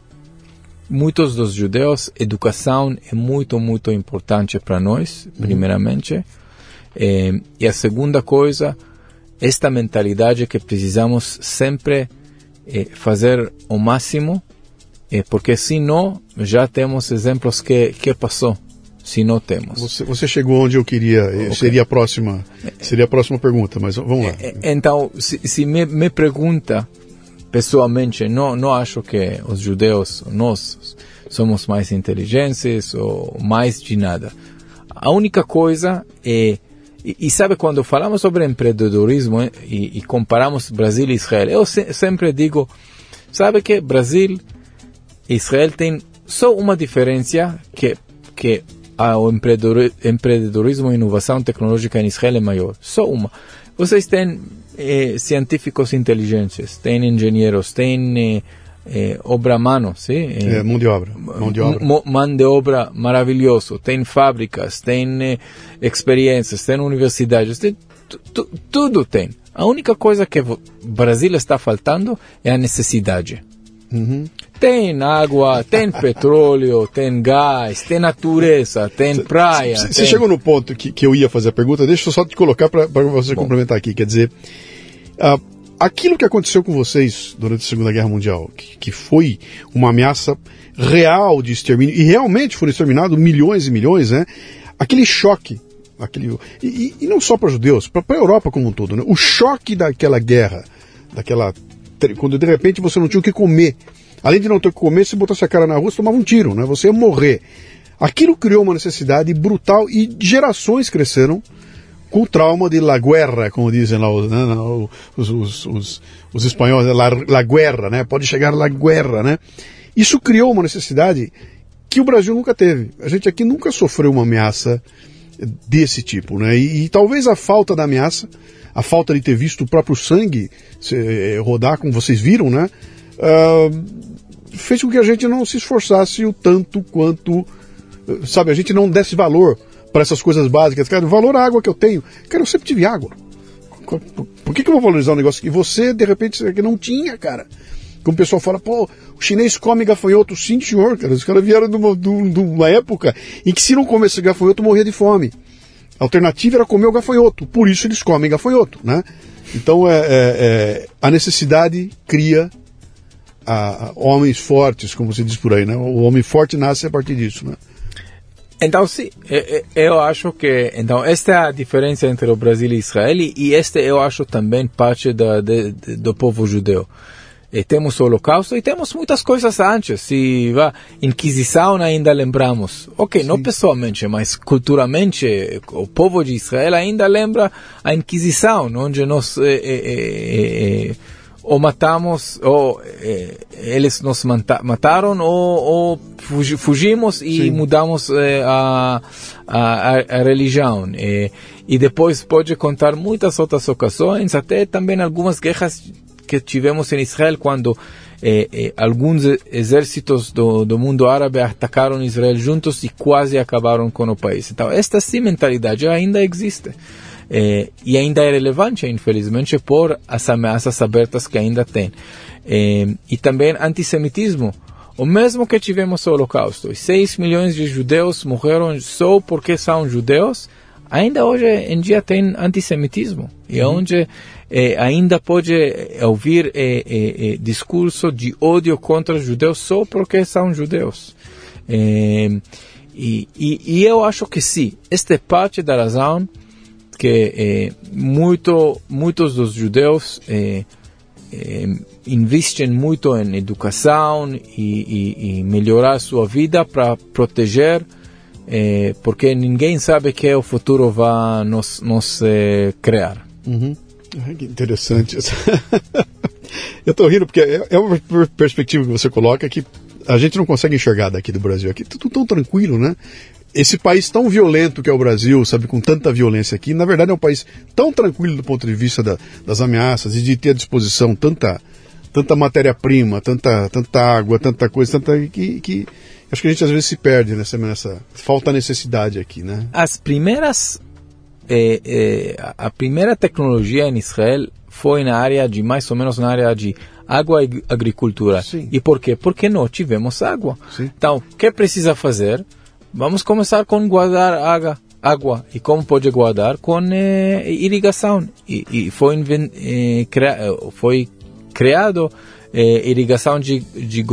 muitos dos judeus, educação é muito, muito importante para nós, uhum. primeiramente. Eh, e a segunda coisa, esta mentalidade que precisamos sempre eh, fazer o máximo, eh, porque senão já temos exemplos que, que passou se não temos. Você, você chegou onde eu queria, okay. seria a próxima, seria a próxima pergunta, mas vamos lá. Então, se, se me, me pergunta pessoalmente, não, não acho que os judeus, nós, somos mais inteligentes ou mais de nada. A única coisa é e, e, sabe, quando falamos sobre empreendedorismo e, e, comparamos Brasil e Israel, eu se, sempre digo, sabe que Brasil e Israel têm só uma diferença que, que o empreendedorismo e inovação tecnológica em Israel é maior. Só uma. Vocês têm eh, científicos inteligentes, têm engenheiros, têm eh, obra mano, sim? É, mão de obra. Mão de obra. Mão de obra maravilhoso. Tem fábricas, tem eh, experiências, tem universidades, tem, tudo tem. A única coisa que o Brasil está faltando é a necessidade. Uhum. Tem água, tem petróleo, tem gás, tem natureza, tem praia. Você tem... chegou no ponto que, que eu ia fazer a pergunta, deixa eu só te colocar para você Bom. complementar aqui. Quer dizer, uh, aquilo que aconteceu com vocês durante a Segunda Guerra Mundial, que, que foi uma ameaça real de extermínio, e realmente foram exterminados milhões e milhões, né? Aquele choque, aquele, e, e não só para judeus, para a Europa como um todo, né? O choque daquela guerra, daquela. Quando de repente você não tinha o que comer. Além de não ter o que comer, se botasse a cara na rua, você tomava um tiro, né? Você ia morrer. Aquilo criou uma necessidade brutal e gerações cresceram com o trauma de la guerra, como dizem lá né, os, os, os, os, espanhóis, né, la, la guerra, né? Pode chegar la guerra, né? Isso criou uma necessidade que o Brasil nunca teve. A gente aqui nunca sofreu uma ameaça desse tipo, né? E, e talvez a falta da ameaça, a falta de ter visto o próprio sangue se, eh, rodar, como vocês viram, né? Fez com que a gente não se esforçasse o tanto quanto, sabe, a gente não desse valor para essas coisas básicas. Cara, o valor à água que eu tenho. Cara, eu sempre tive água. Por que, que eu vou valorizar um negócio que você, de repente, não tinha, cara? Como o pessoal fala, pô, o chinês come gafanhoto. Sim, senhor, cara. Os caras vieram de uma, de uma época em que se não comesse gafanhoto, morria de fome. A alternativa era comer o gafanhoto. Por isso eles comem gafanhoto, né? Então, é, é, é a necessidade cria a, a homens fortes, como você diz por aí, né? O homem forte nasce a partir disso, né? Então, sim, eu acho que então esta é a diferença entre o Brasil e Israel e este eu acho também parte da, de, do povo judeu. E temos o Holocausto e temos muitas coisas antes. Se vá, Inquisição ainda lembramos. Ok, Sim. não pessoalmente, mas culturalmente o povo de Israel ainda lembra a Inquisição, onde nós eh, eh, eh, ou matamos, ou eh, eles nos mataram, ou, ou fugimos e Sim. mudamos eh, a, a, a, religião. Eh, e depois pode contar muitas outras ocasiões, até também algumas guerras que tivemos em Israel, quando eh, eh, alguns exércitos do, do mundo árabe atacaram Israel juntos e quase acabaram com o país. Então, esta sim mentalidade ainda existe. É, e ainda é relevante, infelizmente, por as ameaças abertas que ainda tem. É, e também antissemitismo. O mesmo que tivemos o Holocausto, 6 milhões de judeus morreram só porque são judeus, ainda hoje em dia tem antissemitismo. E uhum. onde é, ainda pode ouvir é, discurso de ódio contra os judeus só porque são judeus. E, e, e, eu acho que sim, esta é parte da razão que eh, muito, muitos dos judeus eh, eh, investem muito em educação e, e, e melhorar sua vida para proteger, eh, porque ninguém sabe que o futuro vai nos, nos eh, criar. Uhum. que interessante. Eu estou rindo porque é, é uma perspectiva que você coloca que a gente não consegue enxergar daqui do Brasil. Aqui tudo tão tranquilo, né? Esse país tão violento que é o Brasil, sabe, com tanta violência aqui, na verdade é um país tão tranquilo do ponto de vista da, das ameaças e de ter à disposição tanta, tanta matéria-prima, tanta, tanta água, tanta coisa, tanta que, que acho que a gente às vezes se perde nessa, nessa falta necessidade aqui, né? As primeiras é, é, a primeira tecnologia em Israel foi na área de mais ou menos na área de água e agricultura. Sim. E por quê? Porque não tivemos água. Sim. Então, o que precisa fazer? Vamos começar com guardar água, água. E como pode guardar? Com eh, irrigação. E, e foi, eh, foi criado eh, irrigação de, de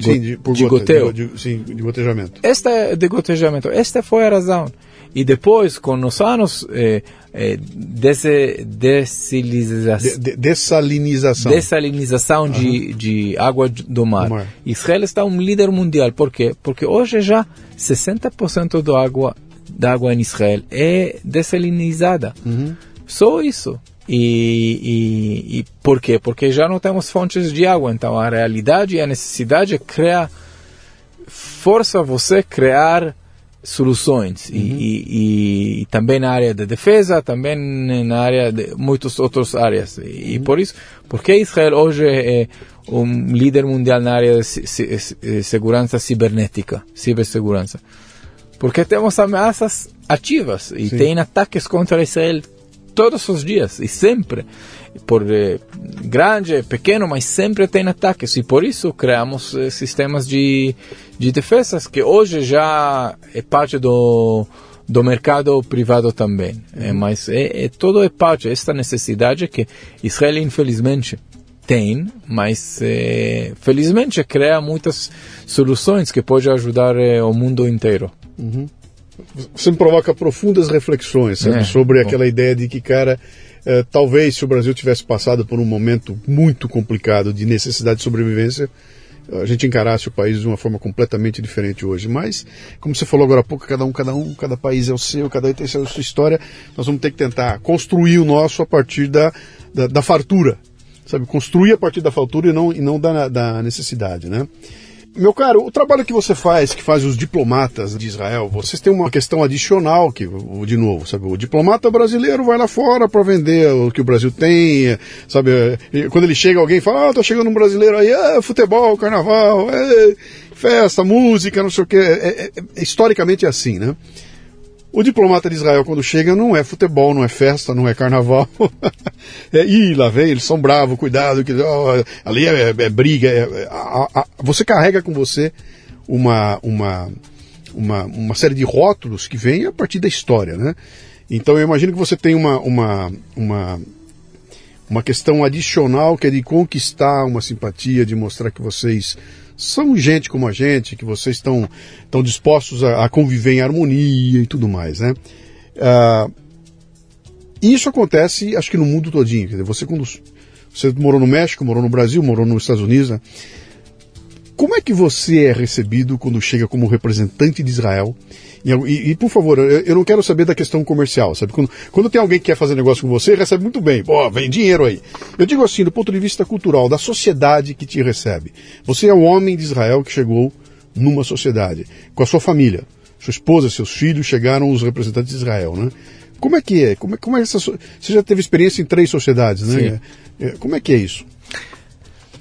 sim, de, por de gota- goteo. de- sim, de gotejamento. Esta é de gotejamento. Esta foi a razão. E depois, com os anos, eh, eh, desse, dessalinização, De- de- dessalinização. dessalinização de, de água do mar. Do mar. Israel está um líder mundial. Por quê? Porque hoje já 60% da água, da água em Israel é dessalinizada. Só isso. E, e, e por quê? Porque já não temos fontes de água. Então a realidade e a necessidade é criar, força você criar soluções. E, e, e- e também na área de defesa, também na área de muitas outras áreas. E, e por isso, porque Israel hoje é um líder mundial na área de se- se- se- segurança cibernética, cibersegurança? Porque temos ameaças ativas e Sim. tem ataques contra Israel todos os dias e sempre. Por eh, grande, pequeno, mas sempre tem ataques e por isso criamos eh, sistemas de, de defesas que hoje já é parte do, do mercado privado também. Eh, mas é, é, todo é parte esta necessidade que Israel, infelizmente, tem, mas eh, felizmente cria muitas soluções que podem ajudar eh, o mundo inteiro. Você me provoca profundas reflexões sabe, É, sobre bom. aquela ideia de que, cara, eh, talvez se o Brasil tivesse passado por um momento muito complicado de necessidade de sobrevivência, a gente encarasse o país de uma forma completamente diferente hoje. Mas, como você falou agora há pouco, cada um, cada um, cada país é o seu, cada um tem a sua história. Nós vamos ter que tentar construir o nosso a partir da, da, da fartura, sabe? Construir a partir da fartura e não, e não da, da necessidade, né? Meu caro, o trabalho que você faz, que faz os diplomatas de Israel, vocês têm uma questão adicional que, de novo, sabe? O diplomata brasileiro vai lá fora para vender o que o Brasil tem, sabe? Quando ele chega, alguém fala, ah, tá chegando um brasileiro aí, ah, futebol, carnaval, eh, festa, música, não sei o quê. É, é- é- historicamente é assim, né? O diplomata de Israel, quando chega, não é futebol, não é festa, não é carnaval. é, Ih, lá vem, eles são bravos, cuidado, que, ó, ali é, é briga. é- é- a- a- você carrega com você uma, uma, uma, uma série de rótulos que vem a partir da história, né? Então eu imagino que você tem uma, uma, uma, uma questão adicional que é de conquistar uma simpatia, de mostrar que vocês são gente como a gente, que vocês estão, estão dispostos a, a conviver em harmonia e tudo mais, né? Ah, isso acontece, acho que no mundo todinho. Quer dizer, você quando você morou no México, morou no Brasil, morou nos Estados Unidos, né? Como é que você é recebido quando chega como representante de Israel? E, e- e, por favor, eu, eu não quero saber da questão comercial, sabe? Quando, quando tem alguém que quer fazer negócio com você, recebe muito bem. Pô, vem dinheiro aí. Eu digo assim, do ponto de vista cultural, da sociedade que te recebe. Você é um homem de Israel que chegou numa sociedade, com a sua família. Sua esposa, seus filhos, chegaram os representantes de Israel, né? Como é que é? Como é, como é essa, você já teve experiência em três sociedades, né? É, como é que é isso?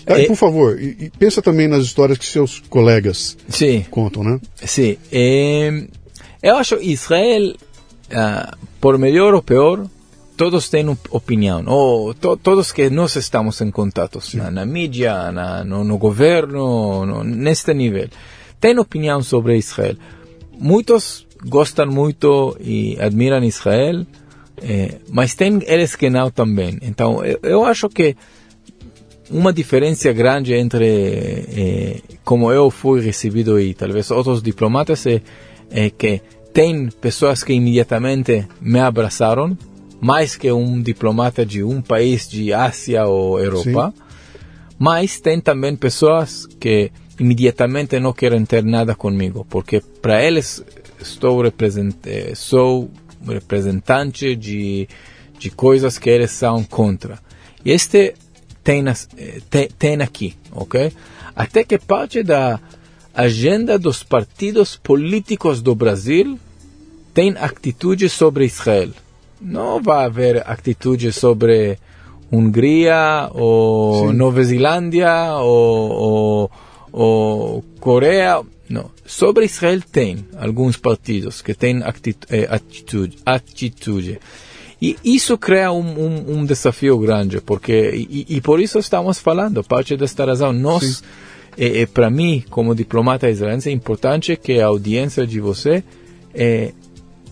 É- por favor, e, e pensa também nas histórias que seus colegas Sim. contam, né? Sim. eh, eu acho que Israel, ah, por melhor ou pior, todos têm op- opinião. Ou to- todos que nós estamos em contato, na, na mídia, na, no, no governo, no, neste nível, têm opinião sobre Israel. Muitos gostam muito e admiram Israel, eh, mas tem eles que não também. Então, eu, eu acho que uma diferença grande entre eh, como eu fui recebido e talvez outros diplomatas é, é que tem pessoas que imediatamente me abraçaram, mais que um diplomata de um país de Ásia ou Europa, mas tem também pessoas que imediatamente não querem ter nada comigo, porque para eles estou represent, eh, sou representante de, de coisas que eles são contra. E este tem, nas- eh, tem, tem aqui, ok? Até que parte da agenda dos partidos políticos do Brasil tem atitude sobre Israel. Não vai haver atitude sobre Hungria ou Sim. Nova Zelândia ou, ou, ou Coreia. Não. Sobre Israel tem alguns partidos que têm eh, atitude, atitude. E isso cria um, um, um desafio grande, porque e, e por isso estamos falando, parte desta razão, nós, é, é, para mim, como diplomata israelense, é importante que a audiência de você é,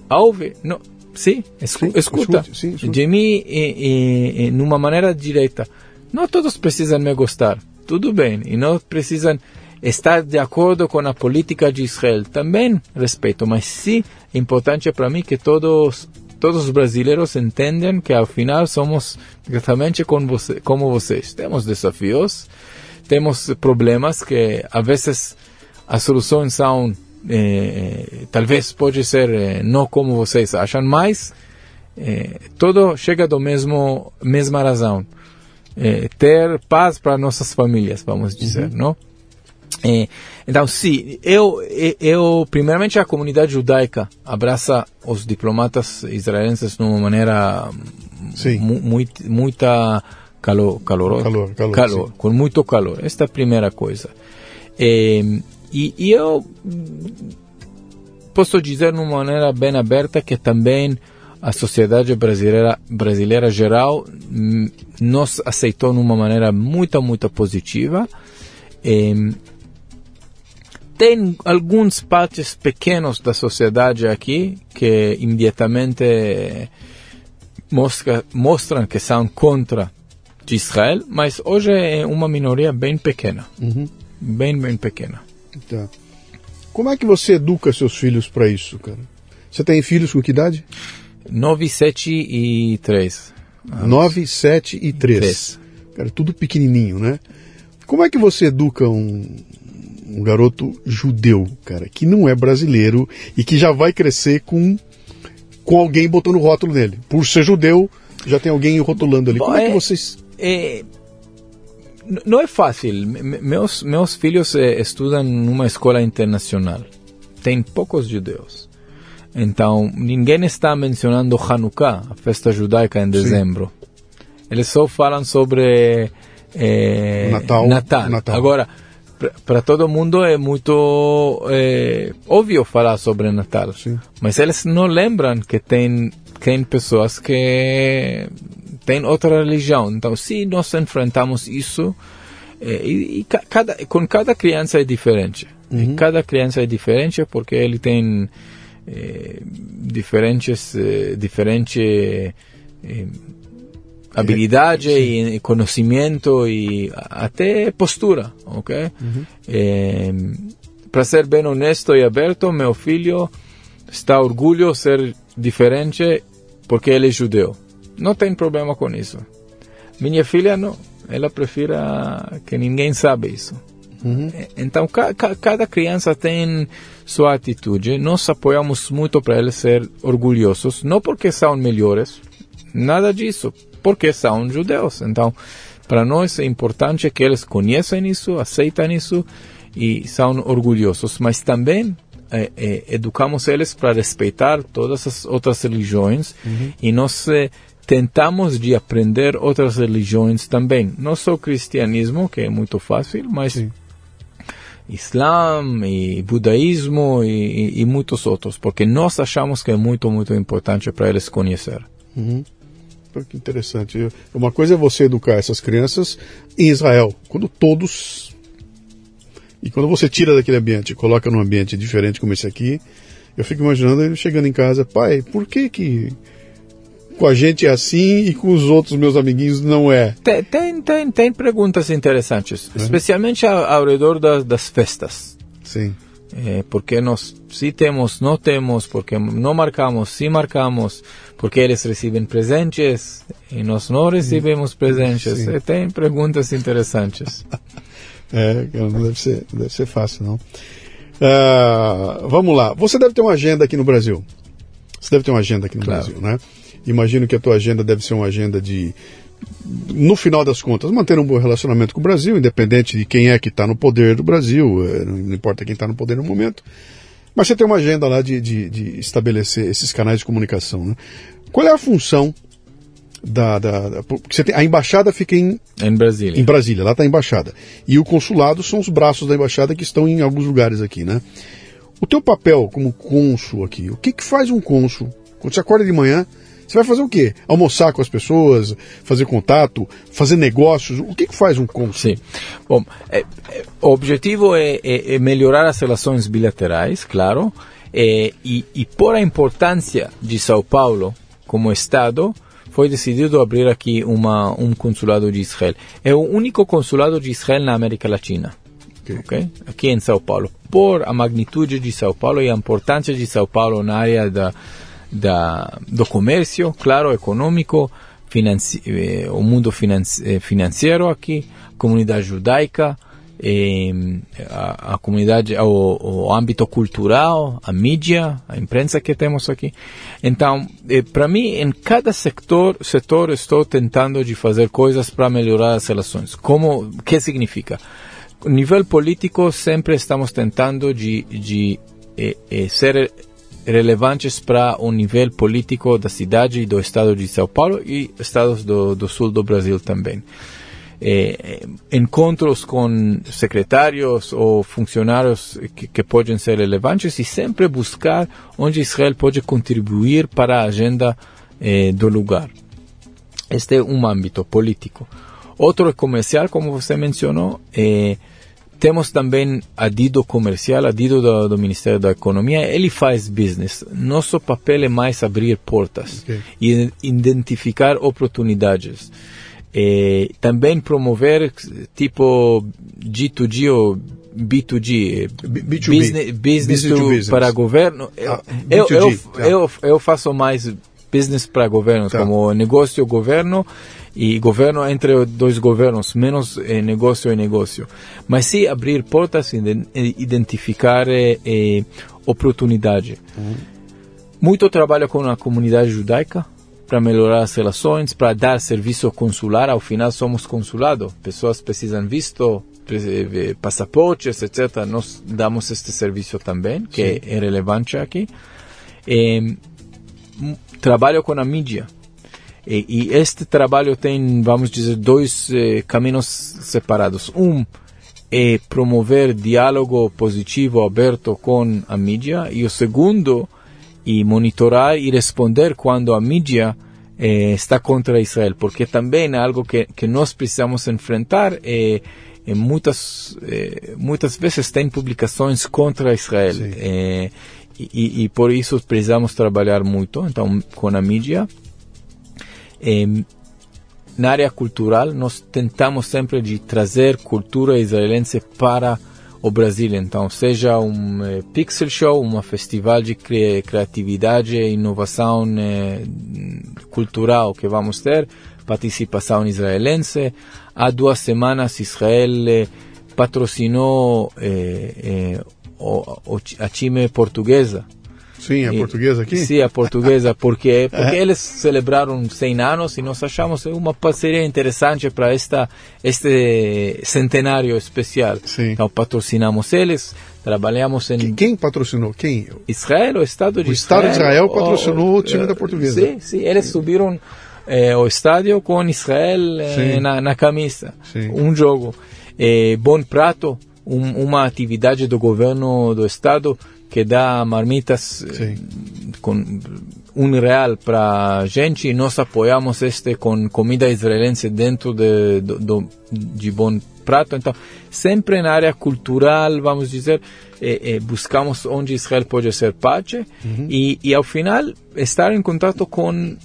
ouve, não, sim, escu, Sim, escuta, escute, sim, escute. de mim é, é, numa maneira direta. Não todos precisam me gostar, tudo bem, e não precisam estar de acordo com a política de Israel, também respeito, mas sim é importante para mim que todos todos os brasileiros entendam que ao final somos exatamente como, você, como vocês. Temos desafios, temos problemas que às vezes as soluções são eh, talvez pode ser eh, não como vocês acham, mas eh, tudo chega do mesmo mesma razão. Eh, ter paz para nossas famílias, vamos dizer, uhum. não? Então, sim, eu, eu, primeiramente, a comunidade judaica abraça os diplomatas israelenses de uma maneira muito, muita calor, calor, calor, calor, calor com muito calor. Esta é a primeira coisa. É, e, e, eu posso dizer de uma maneira bem aberta que também a sociedade brasileira, brasileira geral hum, nos aceitou de uma maneira muito, muito positiva. É, tem alguns partes pequenos da sociedade aqui que imediatamente mostra, mostram que são contra de Israel, mas hoje é uma minoria bem pequena. Uhum. Bem, bem pequena. Tá. Como é que você educa seus filhos para isso, cara? Você tem filhos com que idade? 9, 7 e 3. 9, 7 e 3. 3. Cara, tudo pequenininho, né? Como é que você educa um, um garoto judeu, cara, que não é brasileiro e que já vai crescer com, com alguém botando rótulo nele. Por ser judeu, já tem alguém rotulando ali. Como é, é que vocês. É, não é fácil. Meus, meus filhos é, estudam numa escola internacional. Tem poucos judeus. Então, ninguém está mencionando Hanukkah, a festa judaica em dezembro. Sim. Eles só falam sobre é, Natal, Natal. Natal. Agora, para todo mundo é muito é, óbvio falar sobre Natal, Sim. mas eles não lembram que tem tem pessoas que têm outra religião. Então, se nós enfrentamos isso, é, e, e cada, com cada criança é diferente. Uhum. Cada criança é diferente porque ele tem é, diferentes diferente habilidade e conhecimento e até postura, ok? Uhum. É, para ser bem honesto e aberto, meu filho está orgulho de ser diferente porque ele é judeu. Não tem problema com isso. Minha filha não, ela prefere que ninguém sabe isso. Uhum. Então, ca, ca, cada criança tem sua atitude. Nós apoiamos muito para eles ser orgulhosos, não porque são melhores, nada disso, porque são judeus. Então, para nós é importante que eles conheçam isso, aceitem isso e são orgulhosos. Mas também é, é, educamos eles para respeitar todas as outras religiões uhum. e nós é, tentamos de aprender outras religiões também. Não só o cristianismo, que é muito fácil, mas Sim. Islã e Budaísmo e, e, e, muitos outros, porque nós achamos que é muito, muito importante para eles conhecer. Uhum que interessante. Uma coisa é você educar essas crianças em Israel, quando todos. E quando você tira daquele ambiente e coloca num ambiente diferente como esse aqui, eu fico imaginando ele chegando em casa, pai, por que que com a gente é assim e com os outros meus amiguinhos não é? Tem, tem, tem, tem perguntas interessantes, é? especialmente ao, ao redor das, das festas. Sim. É, porque nós se temos, não temos, porque não marcamos, se marcamos, porque eles recebem presentes e nós não recebemos presentes. Sim. Tem perguntas interessantes. é, não deve ser, deve ser fácil, não. Uh, vamos lá. Você deve ter uma agenda aqui no Brasil. Você deve ter uma agenda aqui no claro. Brasil, né? Imagino que a tua agenda deve ser uma agenda de no final das contas, manter um bom relacionamento com o Brasil, independente de quem é que está no poder do Brasil, é, não importa quem está no poder no momento. Mas você tem uma agenda lá de, de, de estabelecer esses canais de comunicação. Né? Qual é a função da. da, da você tem, a embaixada fica em, em Brasília. Em Brasília, lá está a embaixada. E o consulado são os braços da embaixada que estão em alguns lugares aqui, né? O teu papel como cônsul aqui, o que, que faz um cônsul? Quando você acorda de manhã, você vai fazer o quê? Almoçar com as pessoas, fazer contato, fazer negócios? O que, que faz um cônsul? Sim. Bom, é, é, o objetivo é, é, é, melhorar as relações bilaterais, claro, é, e, e por a importância de São Paulo como Estado, foi decidido abrir aqui uma, um consulado de Israel. É o único consulado de Israel na América Latina. okay. ok? Aqui em São Paulo. Por a magnitude de São Paulo e a importância de São Paulo na área da, da, do comércio, claro, econômico, financi, eh, o mundo eh, financeiro aqui, comunidade judaica, eh, a, a, comunidade, o, o âmbito cultural, a mídia, a imprensa que temos aqui. Então, eh, para mim, em cada setor, setor estou tentando de fazer coisas para melhorar as relações. Como, que significa? Nível político, sempre estamos tentando de, de eh, eh ser relevantes para o nível político da cidade e do estado de São Paulo e estados do, do sul do Brasil também. É, encontros com secretários ou funcionários que, que, podem ser relevantes e sempre buscar onde Israel pode contribuir para a agenda é, do lugar. Este é um âmbito político. Outro é comercial, como você mencionou, é, temos também a Dido comercial, a Dido do, do, Ministério da Economia, ele faz business. Nosso papel é mais abrir portas okay. e identificar oportunidades. E também promover tipo G2G ou B2G, B2B. business, business, business to, business. para governo. Ah, eu, eu, tá. eu, eu, faço mais business para governo, tá. como negócio governo e governo entre dois governos, menos eh, negócio e negócio. Mas sim abrir portas e identificar eh, eh, oportunidade. Uhum. Muito trabalho com a comunidade judaica para melhorar as relações, para dar serviço consular. Ao final somos consulado. Pessoas precisam visto, eh, passaportes, etc. Nós damos este serviço também, que sim. é relevante aqui. Eh, trabalho com a mídia e, e, este trabalho tem, vamos dizer, dois eh, caminhos separados. Um é promover diálogo positivo, aberto com a mídia, e o segundo é monitorar e responder quando a mídia eh, está contra Israel, porque também é algo que, que nós precisamos enfrentar. Eh, muitas eh, muitas vezes tem publicações contra Israel eh, e, e, por isso precisamos trabalhar muito então com a mídia na área cultural, nós tentamos sempre de trazer cultura israelense para o Brasil. Então, seja um eh, pixel show, um festival de cri criatividade e inovação eh, cultural que vamos ter, participação israelense. Há duas semanas, Israel eh, patrocinou eh, o, a time portuguesa Sim, a e, portuguesa aqui? Sim, a portuguesa, porque, porque é. eles celebraram 100 anos e nós achamos uma parceria interessante para esta este centenário especial. Sim. Então patrocinamos eles, trabalhamos em... Quem patrocinou? Quem? Israel, o Estado de o Israel. O Estado de Israel patrocinou o, o time da portuguesa. Sim, sim, eles subiram eh, o estádio com Israel eh, na, na camisa. Sim. Um jogo. Eh, Bom Prato, um, uma atividade do governo do Estado que dá marmitas eh, com um real para gente e nós apoiamos este com comida israelense dentro de, do, de bom prato. Então, sempre na área cultural, vamos dizer, eh, eh, buscamos onde Israel pode ser parte uhum. e, e, ao final, estar em contato com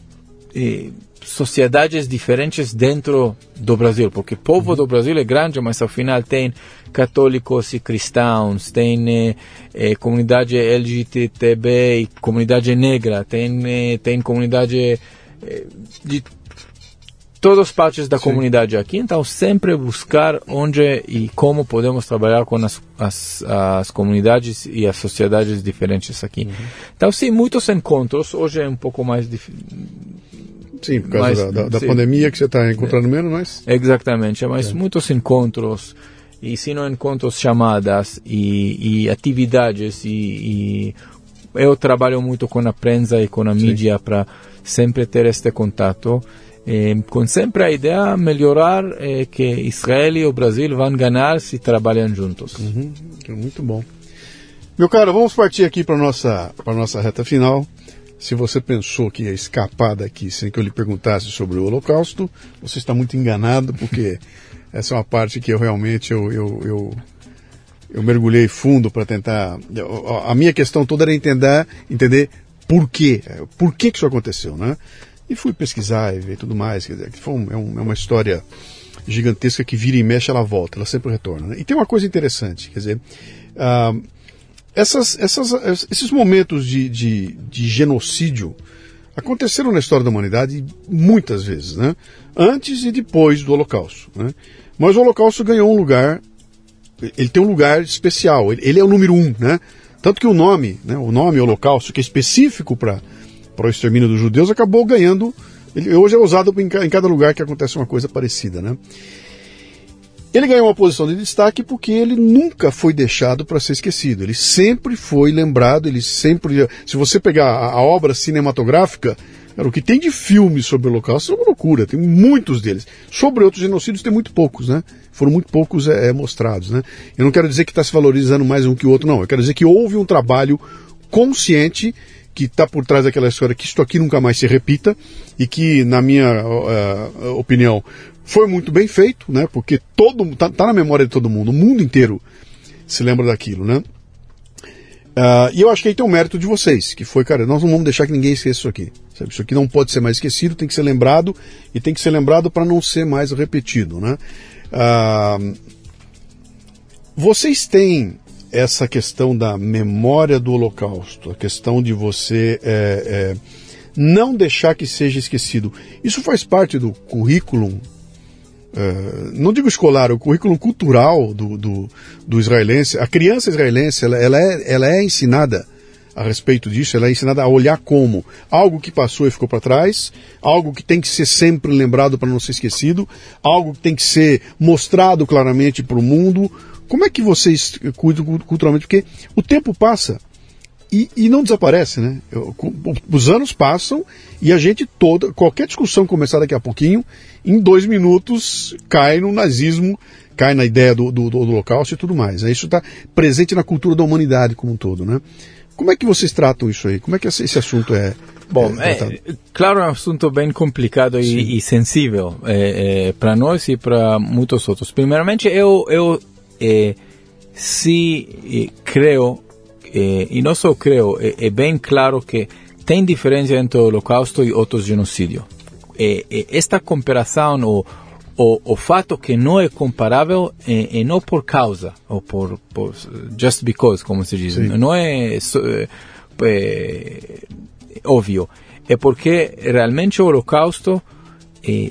eh, sociedades diferentes dentro do Brasil, porque o povo do Brasil é grande, mas ao final tem católicos e cristãos, tem eh, eh, comunidade LGTB comunidade negra, tem, eh, tem comunidade eh, de todas as partes da Sim. comunidade aqui, então sempre buscar onde e como podemos trabalhar com as, as, as comunidades e as sociedades diferentes aqui. Uhum. Então, sim, muitos encontros, hoje é um pouco mais difícil Sim, por causa mas, da, da pandemia que você está encontrando é, menos, mas... Exatamente, mas é. muitos encontros, e se não encontros chamadas e, e atividades, e, e, eu trabalho muito com a prensa e com a mídia para sempre ter este contato, eh, com sempre a ideia de melhorar eh, que Israel e o Brasil vão ganhar se trabalham juntos. Uhum, muito bom. Meu caro, vamos partir aqui para a nossa, nossa reta final. Se você pensou que ia escapar daqui sem que eu lhe perguntasse sobre o Holocausto, você está muito enganado, porque essa é uma parte que eu realmente eu, eu, eu, eu mergulhei fundo para tentar. A minha questão toda era entender, entender por quê, por que, que isso aconteceu, né? E fui pesquisar e ver tudo mais. Quer dizer, foi um, é, um, é uma história gigantesca que vira e mexe, ela volta, ela sempre retorna. Né? E tem uma coisa interessante, quer dizer, uh, essas, essas, esses momentos de, de, de, genocídio aconteceram na história da humanidade muitas vezes, né? antes e depois do Holocausto. Né? Mas o Holocausto ganhou um lugar, ele tem um lugar especial, ele, é o número um, né? Tanto que o nome, né, o nome Holocausto, que é específico para o extermínio dos judeus, acabou ganhando. Ele hoje é usado em, em cada lugar que acontece uma coisa parecida. Né? Ele ganhou uma posição de destaque porque ele nunca foi deixado para ser esquecido. Ele sempre foi lembrado, ele sempre. Se você pegar a, obra cinematográfica, o que tem de filmes sobre o Holocausto é uma loucura, tem muitos deles. Sobre outros genocídios tem muito poucos, né? Foram muito poucos é, é, mostrados, né? Eu não quero dizer que está se valorizando mais um que o outro, não. Eu quero dizer que houve um trabalho consciente que está por trás daquela história que isto aqui nunca mais se repita e que, na minha uh, opinião, foi muito bem feito, né? Porque todo tá, tá na memória de todo mundo, o mundo inteiro se lembra daquilo, né? Uh, e eu acho que aí tem o um mérito de vocês, que foi, cara, nós não vamos deixar que ninguém esqueça isso aqui. Sabe? Isso aqui não pode ser mais esquecido, tem que ser lembrado e tem que ser lembrado para não ser mais repetido, né? Uh, vocês têm essa questão da memória do Holocausto, a questão de você é, é, não deixar que seja esquecido. Isso faz parte do currículo Uh, não digo escolar, o currículo cultural do, do, do israelense. A criança israelense ela, ela, é, ela é ensinada a respeito disso, ela é ensinada a olhar como algo que passou e ficou para trás, algo que tem que ser sempre lembrado para não ser esquecido, algo que tem que ser mostrado claramente para o mundo. Como é que vocês cuidam culturalmente? Porque o tempo passa e, e não desaparece, né? Os anos passam e a gente toda, qualquer discussão começar daqui a pouquinho, em dois minutos cai no nazismo, cai na ideia do, do, do holocausto e tudo mais. Né? Isso está presente na cultura da humanidade como um todo, né? Como é que vocês tratam isso aí? Como é que esse assunto é? Bom, é, é claro, é um assunto bem complicado e, e sensível é, é, para nós e para muitos outros. Primeiramente, eu, eu é, se é, creio eh, e não só creio, é, é, bem claro que tem diferença entre o Holocausto e outros genocídios. Eh, eh, esta comparação, o, o, o, fato que não é comparável, é, é não por causa, ou por, por, just because, como se diz, Sim. não é, é, óbvio. É porque realmente o Holocausto,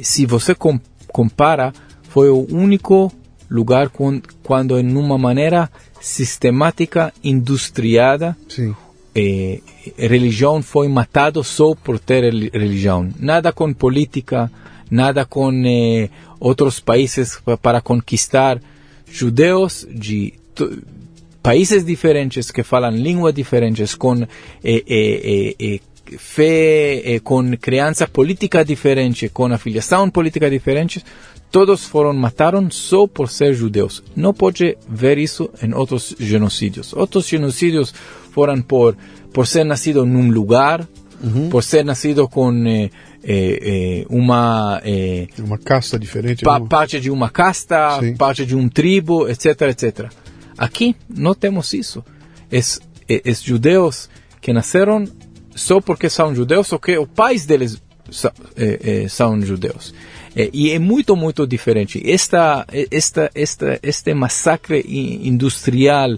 se você compara, foi o único lugar quando, em uma maneira sistemática, industriada. Sim. Eh, religião foi matado só por ter religião. Nada com política, nada com eh, outros países para conquistar judeus de países diferentes que falam línguas diferentes, com eh, eh, eh, eh fé, com criança política diferente, com afiliação política diferente, todos foram mataram só por ser judeus. Não pode ver isso em outros genocídios. Outros genocídios foram por por ser nascido num lugar, uhum. por ser nascido com eh, eh, uma eh, uma casta diferente, pa parte de uma casta, Sim. parte de um tribo, etc, etc. Aqui não temos isso. Es, es judeus que nasceram só porque são judeus ou que os pais deles são, são judeus. É, e é muito, muito diferente. Esta, esta, esta, este massacre industrial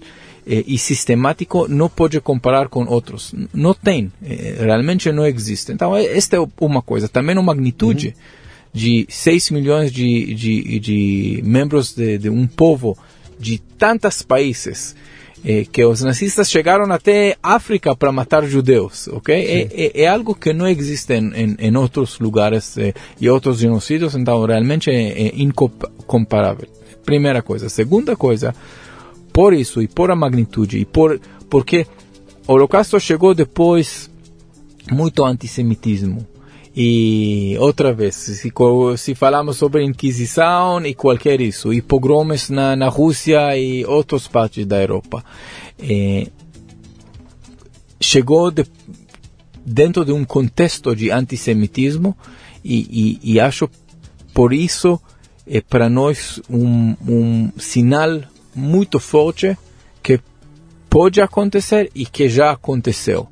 eh, e sistemático não pode comparar com outros. Não tem. Eh, realmente não existe. Então, esta é uma coisa. Também a magnitude uhum. de 6 milhões de, de, de membros de, de um povo de tantos países é, que os nazistas chegaram até África para matar judeus, ok? É, é, algo que não existe em, em, em outros lugares e outros genocídios, então realmente é, é incomparável. Primeira coisa. Segunda coisa, por isso e por a magnitude e por porque o Holocausto chegou depois muito antissemitismo. E outra vez, se, se falamos sobre Inquisição e qualquer isso, e pogromes na, na Rússia e outras partes da Europa, chegou de, dentro de um contexto de antissemitismo e, e, e acho por isso é para nós um, um sinal muito forte que pode acontecer e que já aconteceu.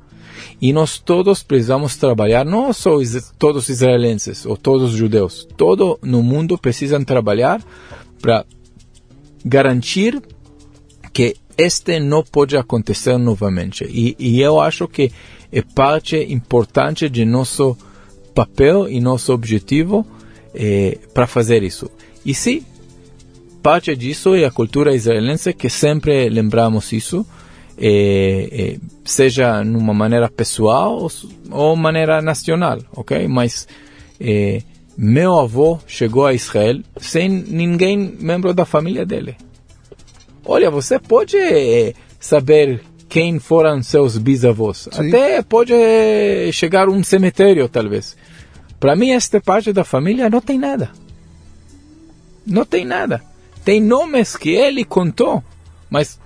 E nós todos precisamos trabalhar, não só todos israelenses ou todos judeus, todo no mundo precisam trabalhar para garantir que este não pode acontecer novamente. E, e eu acho que é parte importante de nosso papel e nosso objetivo eh, para fazer isso. E sim, parte disso é a cultura israelense que sempre lembramos isso, eh, eh, seja numa maneira pessoal ou, ou maneira nacional, ok? Mas eh, meu avô chegou a Israel sem ninguém membro da família dele. Olha, você pode eh, saber quem foram seus bisavós. Sim. Até pode eh, chegar um cemitério, talvez. Para mim, esta parte da família não tem nada. Não tem nada. Tem nomes que ele contou, mas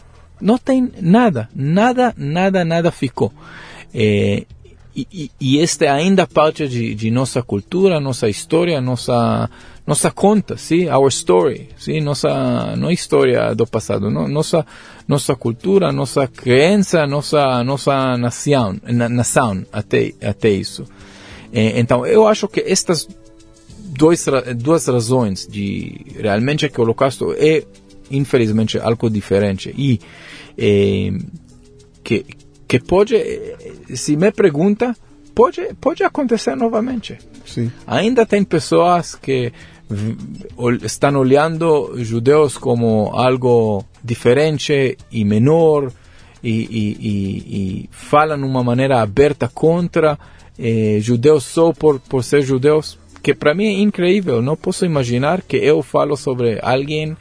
não tem nada. Nada, nada, nada ficou. É, e, e, esta é ainda parte de, de, nossa cultura, nossa história, nossa nossa conta, sim, our story, sim, nossa não história do passado, no, nossa nossa cultura, nossa crença, nossa nossa nação, na, nação até até isso. É, então eu acho que estas dois, duas razões de realmente que o Holocausto é infelizmente algo diferente e é, que que pode, se me pergunta, pode, pode acontecer novamente. Sim. Ainda tem pessoas que estão olhando judeus como algo diferente e menor e, e, e, e falam de uma maneira aberta contra eh, judeus só por, por ser judeus, que para mim é incrível. Não posso imaginar que eu falo sobre alguém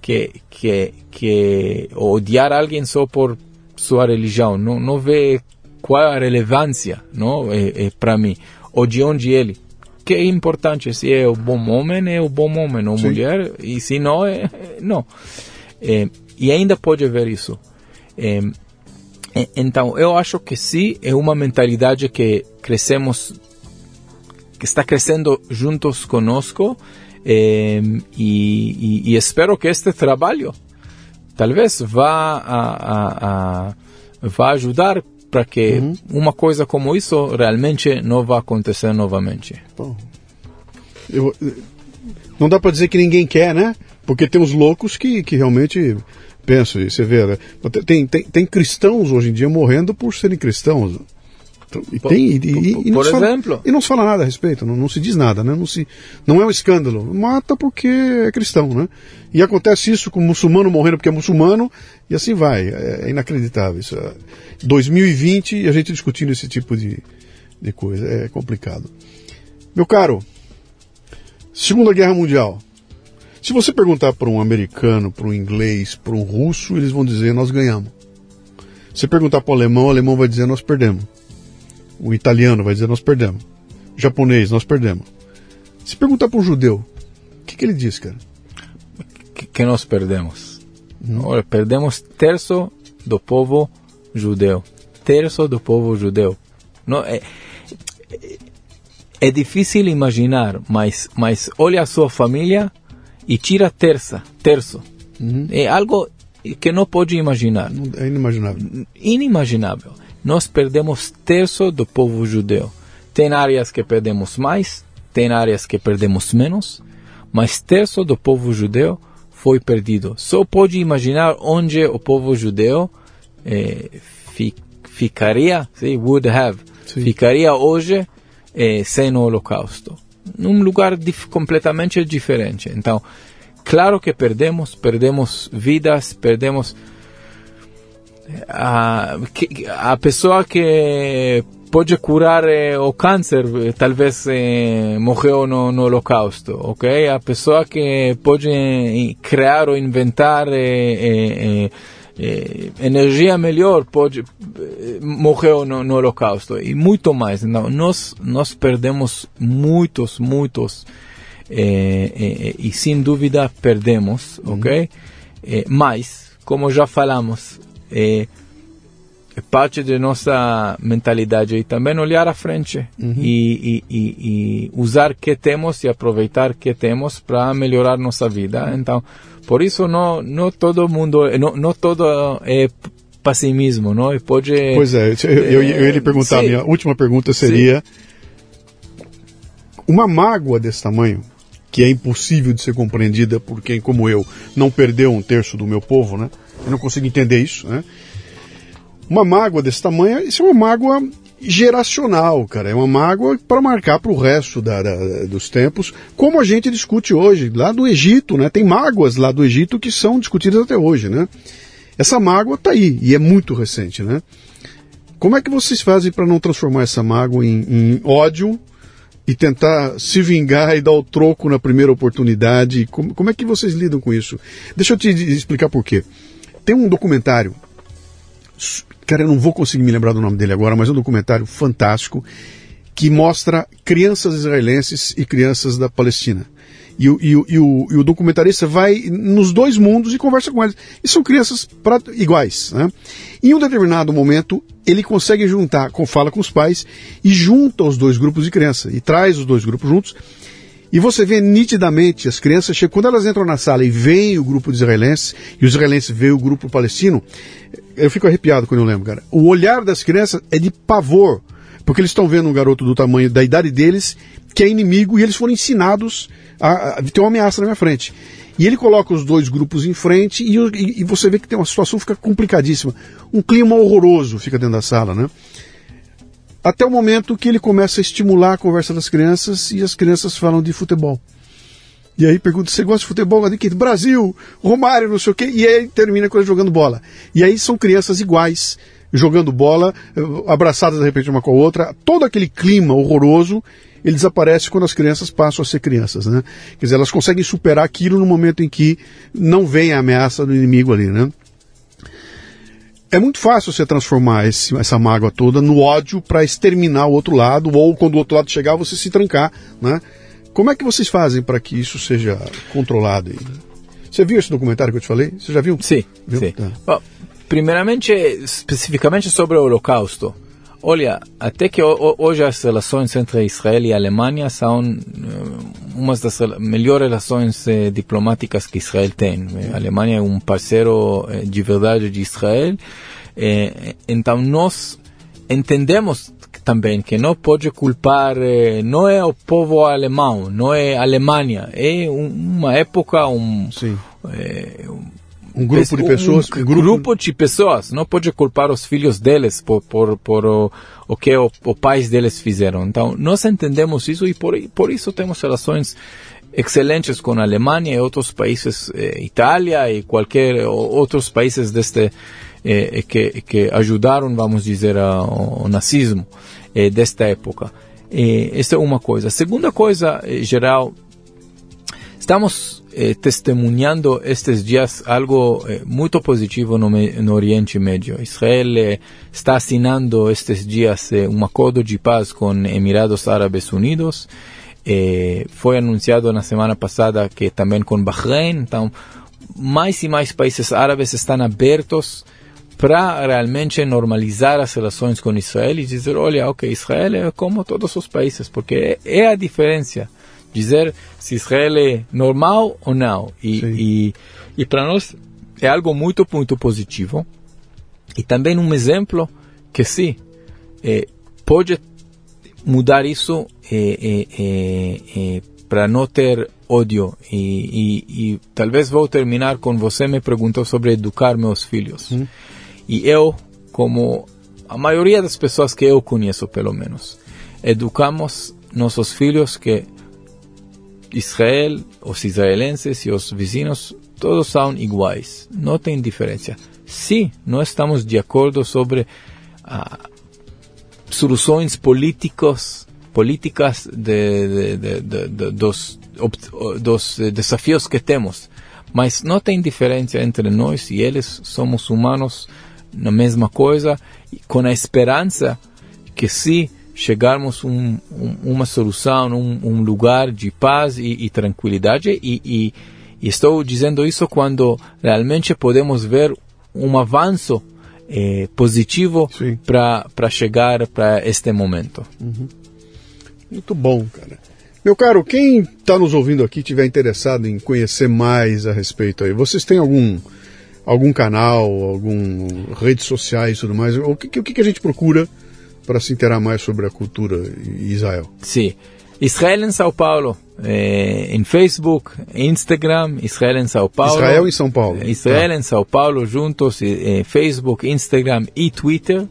que, que, que odiar alguém só por sua religião, não, não vê qual a relevância não, é, é para mim, ou de onde ele. Que é importante, se é o bom homem, é o bom homem, ou Sim. mulher, e se não, é, não. É, e ainda pode ver isso. É, então, eu acho que sim, é uma mentalidade que crescemos, que está crescendo juntos conosco, é, e, e, e espero que este trabalho talvez vá, a, a, a, vá ajudar para que uhum. uma coisa como isso realmente não vá acontecer novamente. Bom, eu, não dá para dizer que ninguém quer, né? Porque tem os loucos que, que realmente pensam, e você vê, né? tem, tem, tem cristãos hoje em dia morrendo por serem cristãos. E por, tem, e, e, e por exemplo. Fala, e não se fala nada a respeito, não, não, se diz nada, né? Não, se, não é um escândalo. Mata porque é cristão, né? E acontece isso com muçulmano morrendo porque é muçulmano, e assim vai. É, é inacreditável isso. 2020 e a gente discutindo esse tipo de, de coisa. É complicado. Meu caro, Segunda Guerra Mundial. Se você perguntar para um americano, para um inglês, para um russo, eles vão dizer nós ganhamos. Se perguntar para o alemão, o alemão vai dizer nós perdemos. O italiano vai dizer nós perdemos. O japonês, nós perdemos. Se perguntar para um judeu, o que, que, ele diz, cara? Que, que nós perdemos? Hum. Olha, perdemos terço do povo judeu. Terço do povo judeu. Não, é, é, é difícil imaginar, mas, mas olha a sua família e tira terça, terço. Uhum. É algo que não pode imaginar. É inimaginável. Inimaginável nós perdemos terço do povo judeu. Tem áreas que perdemos mais, tem áreas que perdemos menos, mas terço do povo judeu foi perdido. Só pode imaginar onde o povo judeu eh, fi, ficaria, sim, would have, sim. ficaria hoje eh, sem o Holocausto. Num lugar dif completamente diferente. Então, claro que perdemos, perdemos vidas, perdemos a, a pessoa que pode curar eh, o câncer, eh, talvez eh, morreu no, no holocausto, ok? A pessoa que pode eh, criar ou inventar eh, eh, energia melhor pode morreu no, no holocausto e muito mais. Então, nós nós perdemos muitos, muitos e sem dúvida perdemos, ok? Uhum. mas como já falamos é, é parte de nossa mentalidade e também olhar à frente uhum. e, e, e, e, usar que temos e aproveitar que temos para melhorar nossa vida. Então, por isso não não todo mundo não, não todo é pessimismo, não? E pode. Pois é, eu, eu, eu ia lhe perguntar, a minha última pergunta seria: sim. uma mágoa desse tamanho, que é impossível de ser compreendida por quem, como eu, não perdeu um terço do meu povo, né? Eu não consigo entender isso, né? Uma mágoa desse tamanho, isso é uma mágoa geracional, cara. É uma mágoa para marcar para o resto da, da, dos tempos, como a gente discute hoje. Lá do Egito, né? Tem mágoas lá do Egito que são discutidas até hoje, né? Essa mágoa está aí e é muito recente, né? Como é que vocês fazem para não transformar essa mágoa em, em, ódio e tentar se vingar e dar o troco na primeira oportunidade? Como, como é que vocês lidam com isso? Deixa eu te explicar por quê. Tem um documentário Cara, eu não vou conseguir me lembrar do nome dele agora, mas é um documentário fantástico que mostra crianças israelenses e crianças da Palestina. E o, e, e, o, e o, documentarista vai nos dois mundos e conversa com eles. E são crianças iguais. Né? Em um determinado momento, ele consegue juntar, fala com os pais e junta os dois grupos de crianças e traz os dois grupos juntos. E você vê nitidamente as crianças, quando elas entram na sala e veem o grupo de israelenses, e os israelenses veem o grupo palestino, eu fico arrepiado quando eu lembro, cara. O olhar das crianças é de pavor, porque eles estão vendo um garoto do tamanho da idade deles que é inimigo e eles foram ensinados a, a ter uma ameaça na minha frente. E ele coloca os dois grupos em frente e, e, e, você vê que tem uma situação fica complicadíssima. Um clima horroroso fica dentro da sala, né? Até o momento que ele começa a estimular a conversa das crianças e as crianças falam de futebol. E aí pergunta, você gosta de futebol? De que? Brasil, Romário, não sei o quê. E aí termina com ele jogando bola. E aí são crianças iguais, jogando bola, eh, abraçadas de repente uma com a outra. Todo aquele clima horroroso, ele desaparece quando as crianças passam a ser crianças, né? Quer dizer, elas conseguem superar aquilo no momento em que não vem a ameaça do inimigo ali, né? É muito fácil você transformar esse, essa mágoa toda no ódio para exterminar o outro lado, ou quando o outro lado chegar, você se trancar, né? Como é que vocês fazem para que isso seja controlado? Você viu esse documentário que eu te falei? Você já viu? Sim. Viu? sim. Tá. Bom, primeiramente, especificamente sobre o Holocausto. Olha, até que hoje as relações entre Israel e Alemanha são umas das melhores relações diplomáticas que Israel tem. A Alemanha é um parceiro de verdade de Israel. Então nós entendemos também que não pode culpar, não é o povo alemão, não é a Alemanha, é uma época, um, é, um, um grupo de pessoas, um, grupo... grupo... de pessoas, não pode culpar os filhos deles por, por, por o, o que os pais deles fizeram. Então, nós entendemos isso e por, por isso temos relações excelentes com a Alemanha e outros países, eh, Itália e qualquer outros países deste eh, que, que ajudaram, vamos dizer, ao, ao nazismo eh, desta época. Eh, esta é uma coisa. Segunda coisa, eh, geral, estamos eh, testemunhando estes dias algo eh, muito positivo no, no, Oriente Médio. Israel eh, está assinando estes dias um acordo de paz com Emirados Árabes Unidos. foi anunciado na semana passada que também com Bahrein. Então, mais e mais países árabes estão abertos para realmente normalizar as relações com Israel e dizer, olha, ok, Israel é como todos os países, porque é, é a diferença dizer se Israel é normal ou não. E, e, e para nós é algo muito, muito positivo. E também um exemplo que sim, é, pode mudar isso é, é, é para não ter ódio. E, e, e, talvez vou terminar com você me perguntou sobre educar meus filhos. Hum. E eu, como a maioria das pessoas que eu conheço, pelo menos, educamos nossos filhos que Israel, os israelenses e os vizinhos, todos são iguais, não tem diferença. Se não estamos de acordo sobre ah, soluções políticos, políticas de, de, de, dos, dos desafios que temos, mas não tem diferença entre nós e eles, somos humanos, na mesma coisa, com a esperança que se chegarmos um, um, uma solução, um, um, lugar de paz e, e tranquilidade, e, e, e, estou dizendo isso quando realmente podemos ver um avanço eh, positivo para chegar para este momento. Uhum. Muito bom, cara. Meu caro, quem está nos ouvindo aqui tiver interessado em conhecer mais a respeito aí, vocês têm algum algum canal, algum redes sociais e tudo mais? O que, o que a gente procura para se interar mais sobre a cultura em Israel? Sim. Israel em São Paulo, eh, em Facebook, Instagram, Israel em São Paulo. Israel em São Paulo. Israel tá. em São Paulo, juntos, eh, Facebook, Instagram e Twitter.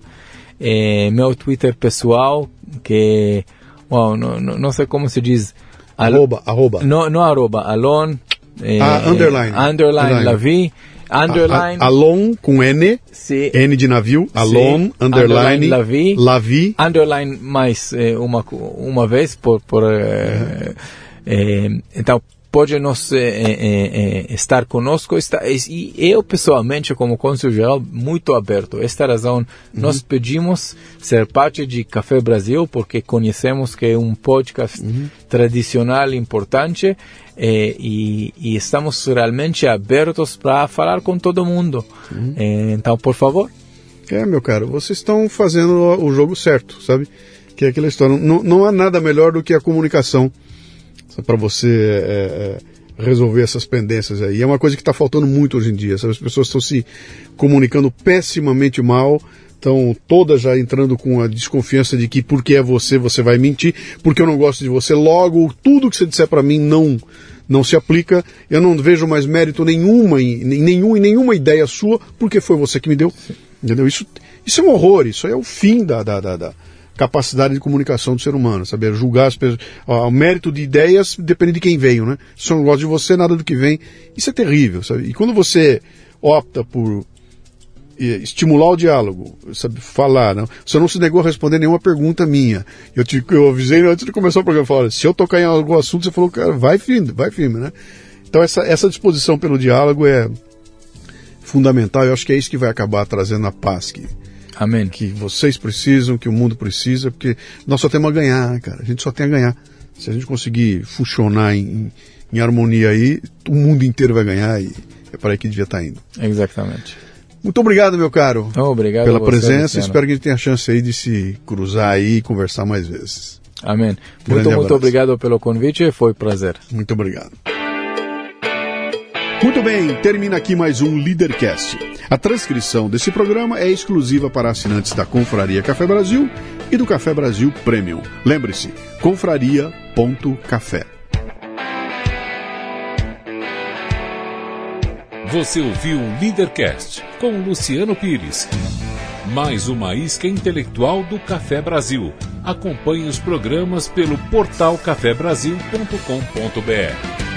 Eh, meu Twitter pessoal, que, uau, não, não sei como se diz. Arroba, arroba. Não, não arroba, Alon. Eh, ah, underline. Underline, Lavi. Underline. A, a, Alon com N. Sim. N de navio. Alon, underline. Lavi. Lavi. Underline mais eh, uma, uma vez por. por eh, eh, então, pode nos estar conosco está, e eu pessoalmente como cônsul geral muito aberto esta razão uhum. nós pedimos ser parte de Café Brasil porque conhecemos que é um podcast uhum. tradicional importante eh, e, e, estamos realmente abertos para falar com todo mundo uhum. eh, então por favor é meu caro vocês estão fazendo o jogo certo sabe que é aquela história não, não há nada melhor do que a comunicação para você é, é, resolver essas pendências aí. É uma coisa que está faltando muito hoje em dia. Sabe? As pessoas estão se comunicando pessimamente mal, estão todas já entrando com a desconfiança de que porque é você, você vai mentir, porque eu não gosto de você, logo tudo que você disser para mim não não se aplica, eu não vejo mais mérito nenhuma em, nenhum, em nenhuma ideia sua, porque foi você que me deu. Entendeu? Isso, isso é um horror, isso é o fim da, da, da, da capacidade de comunicação do ser humano, saber julgar as pessoas. O mérito de ideias depende de quem veio, né? Se eu não gosto de você, nada do que vem. Isso é terrível, sabe? E quando você opta por estimular o diálogo, sabe, falar, não. Você não se negou a responder nenhuma pergunta minha. Eu, te, eu avisei antes de começar o programa, falei, se eu tocar em algum assunto, você falou, cara, vai firme, vai firme, né? Então essa, essa disposição pelo diálogo é fundamental, eu acho que é isso que vai acabar trazendo a paz que, Amém. Que vocês precisam, que o mundo precisa, porque nós só temos a ganhar, cara. A gente só tem a ganhar. Se a gente conseguir funcionar em, em harmonia aí, o mundo inteiro vai ganhar e é para aí que devia estar tá indo. Exatamente. Muito obrigado, meu caro. Oh, obrigado pela você, presença. Luciano. Espero que a gente tenha a chance aí de se cruzar aí e conversar mais vezes. Amém. Grande muito, abraço. muito obrigado pelo convite. Foi um prazer. Muito obrigado. Muito bem, termina aqui mais um Leadercast. A transcrição desse programa é exclusiva para assinantes da Confraria Café Brasil e do Café Brasil Premium. Lembre-se, confraria.café. Você ouviu o Leadercast com Luciano Pires. Mais uma isca intelectual do Café Brasil. Acompanhe os programas pelo portal cafebrasil.com.br.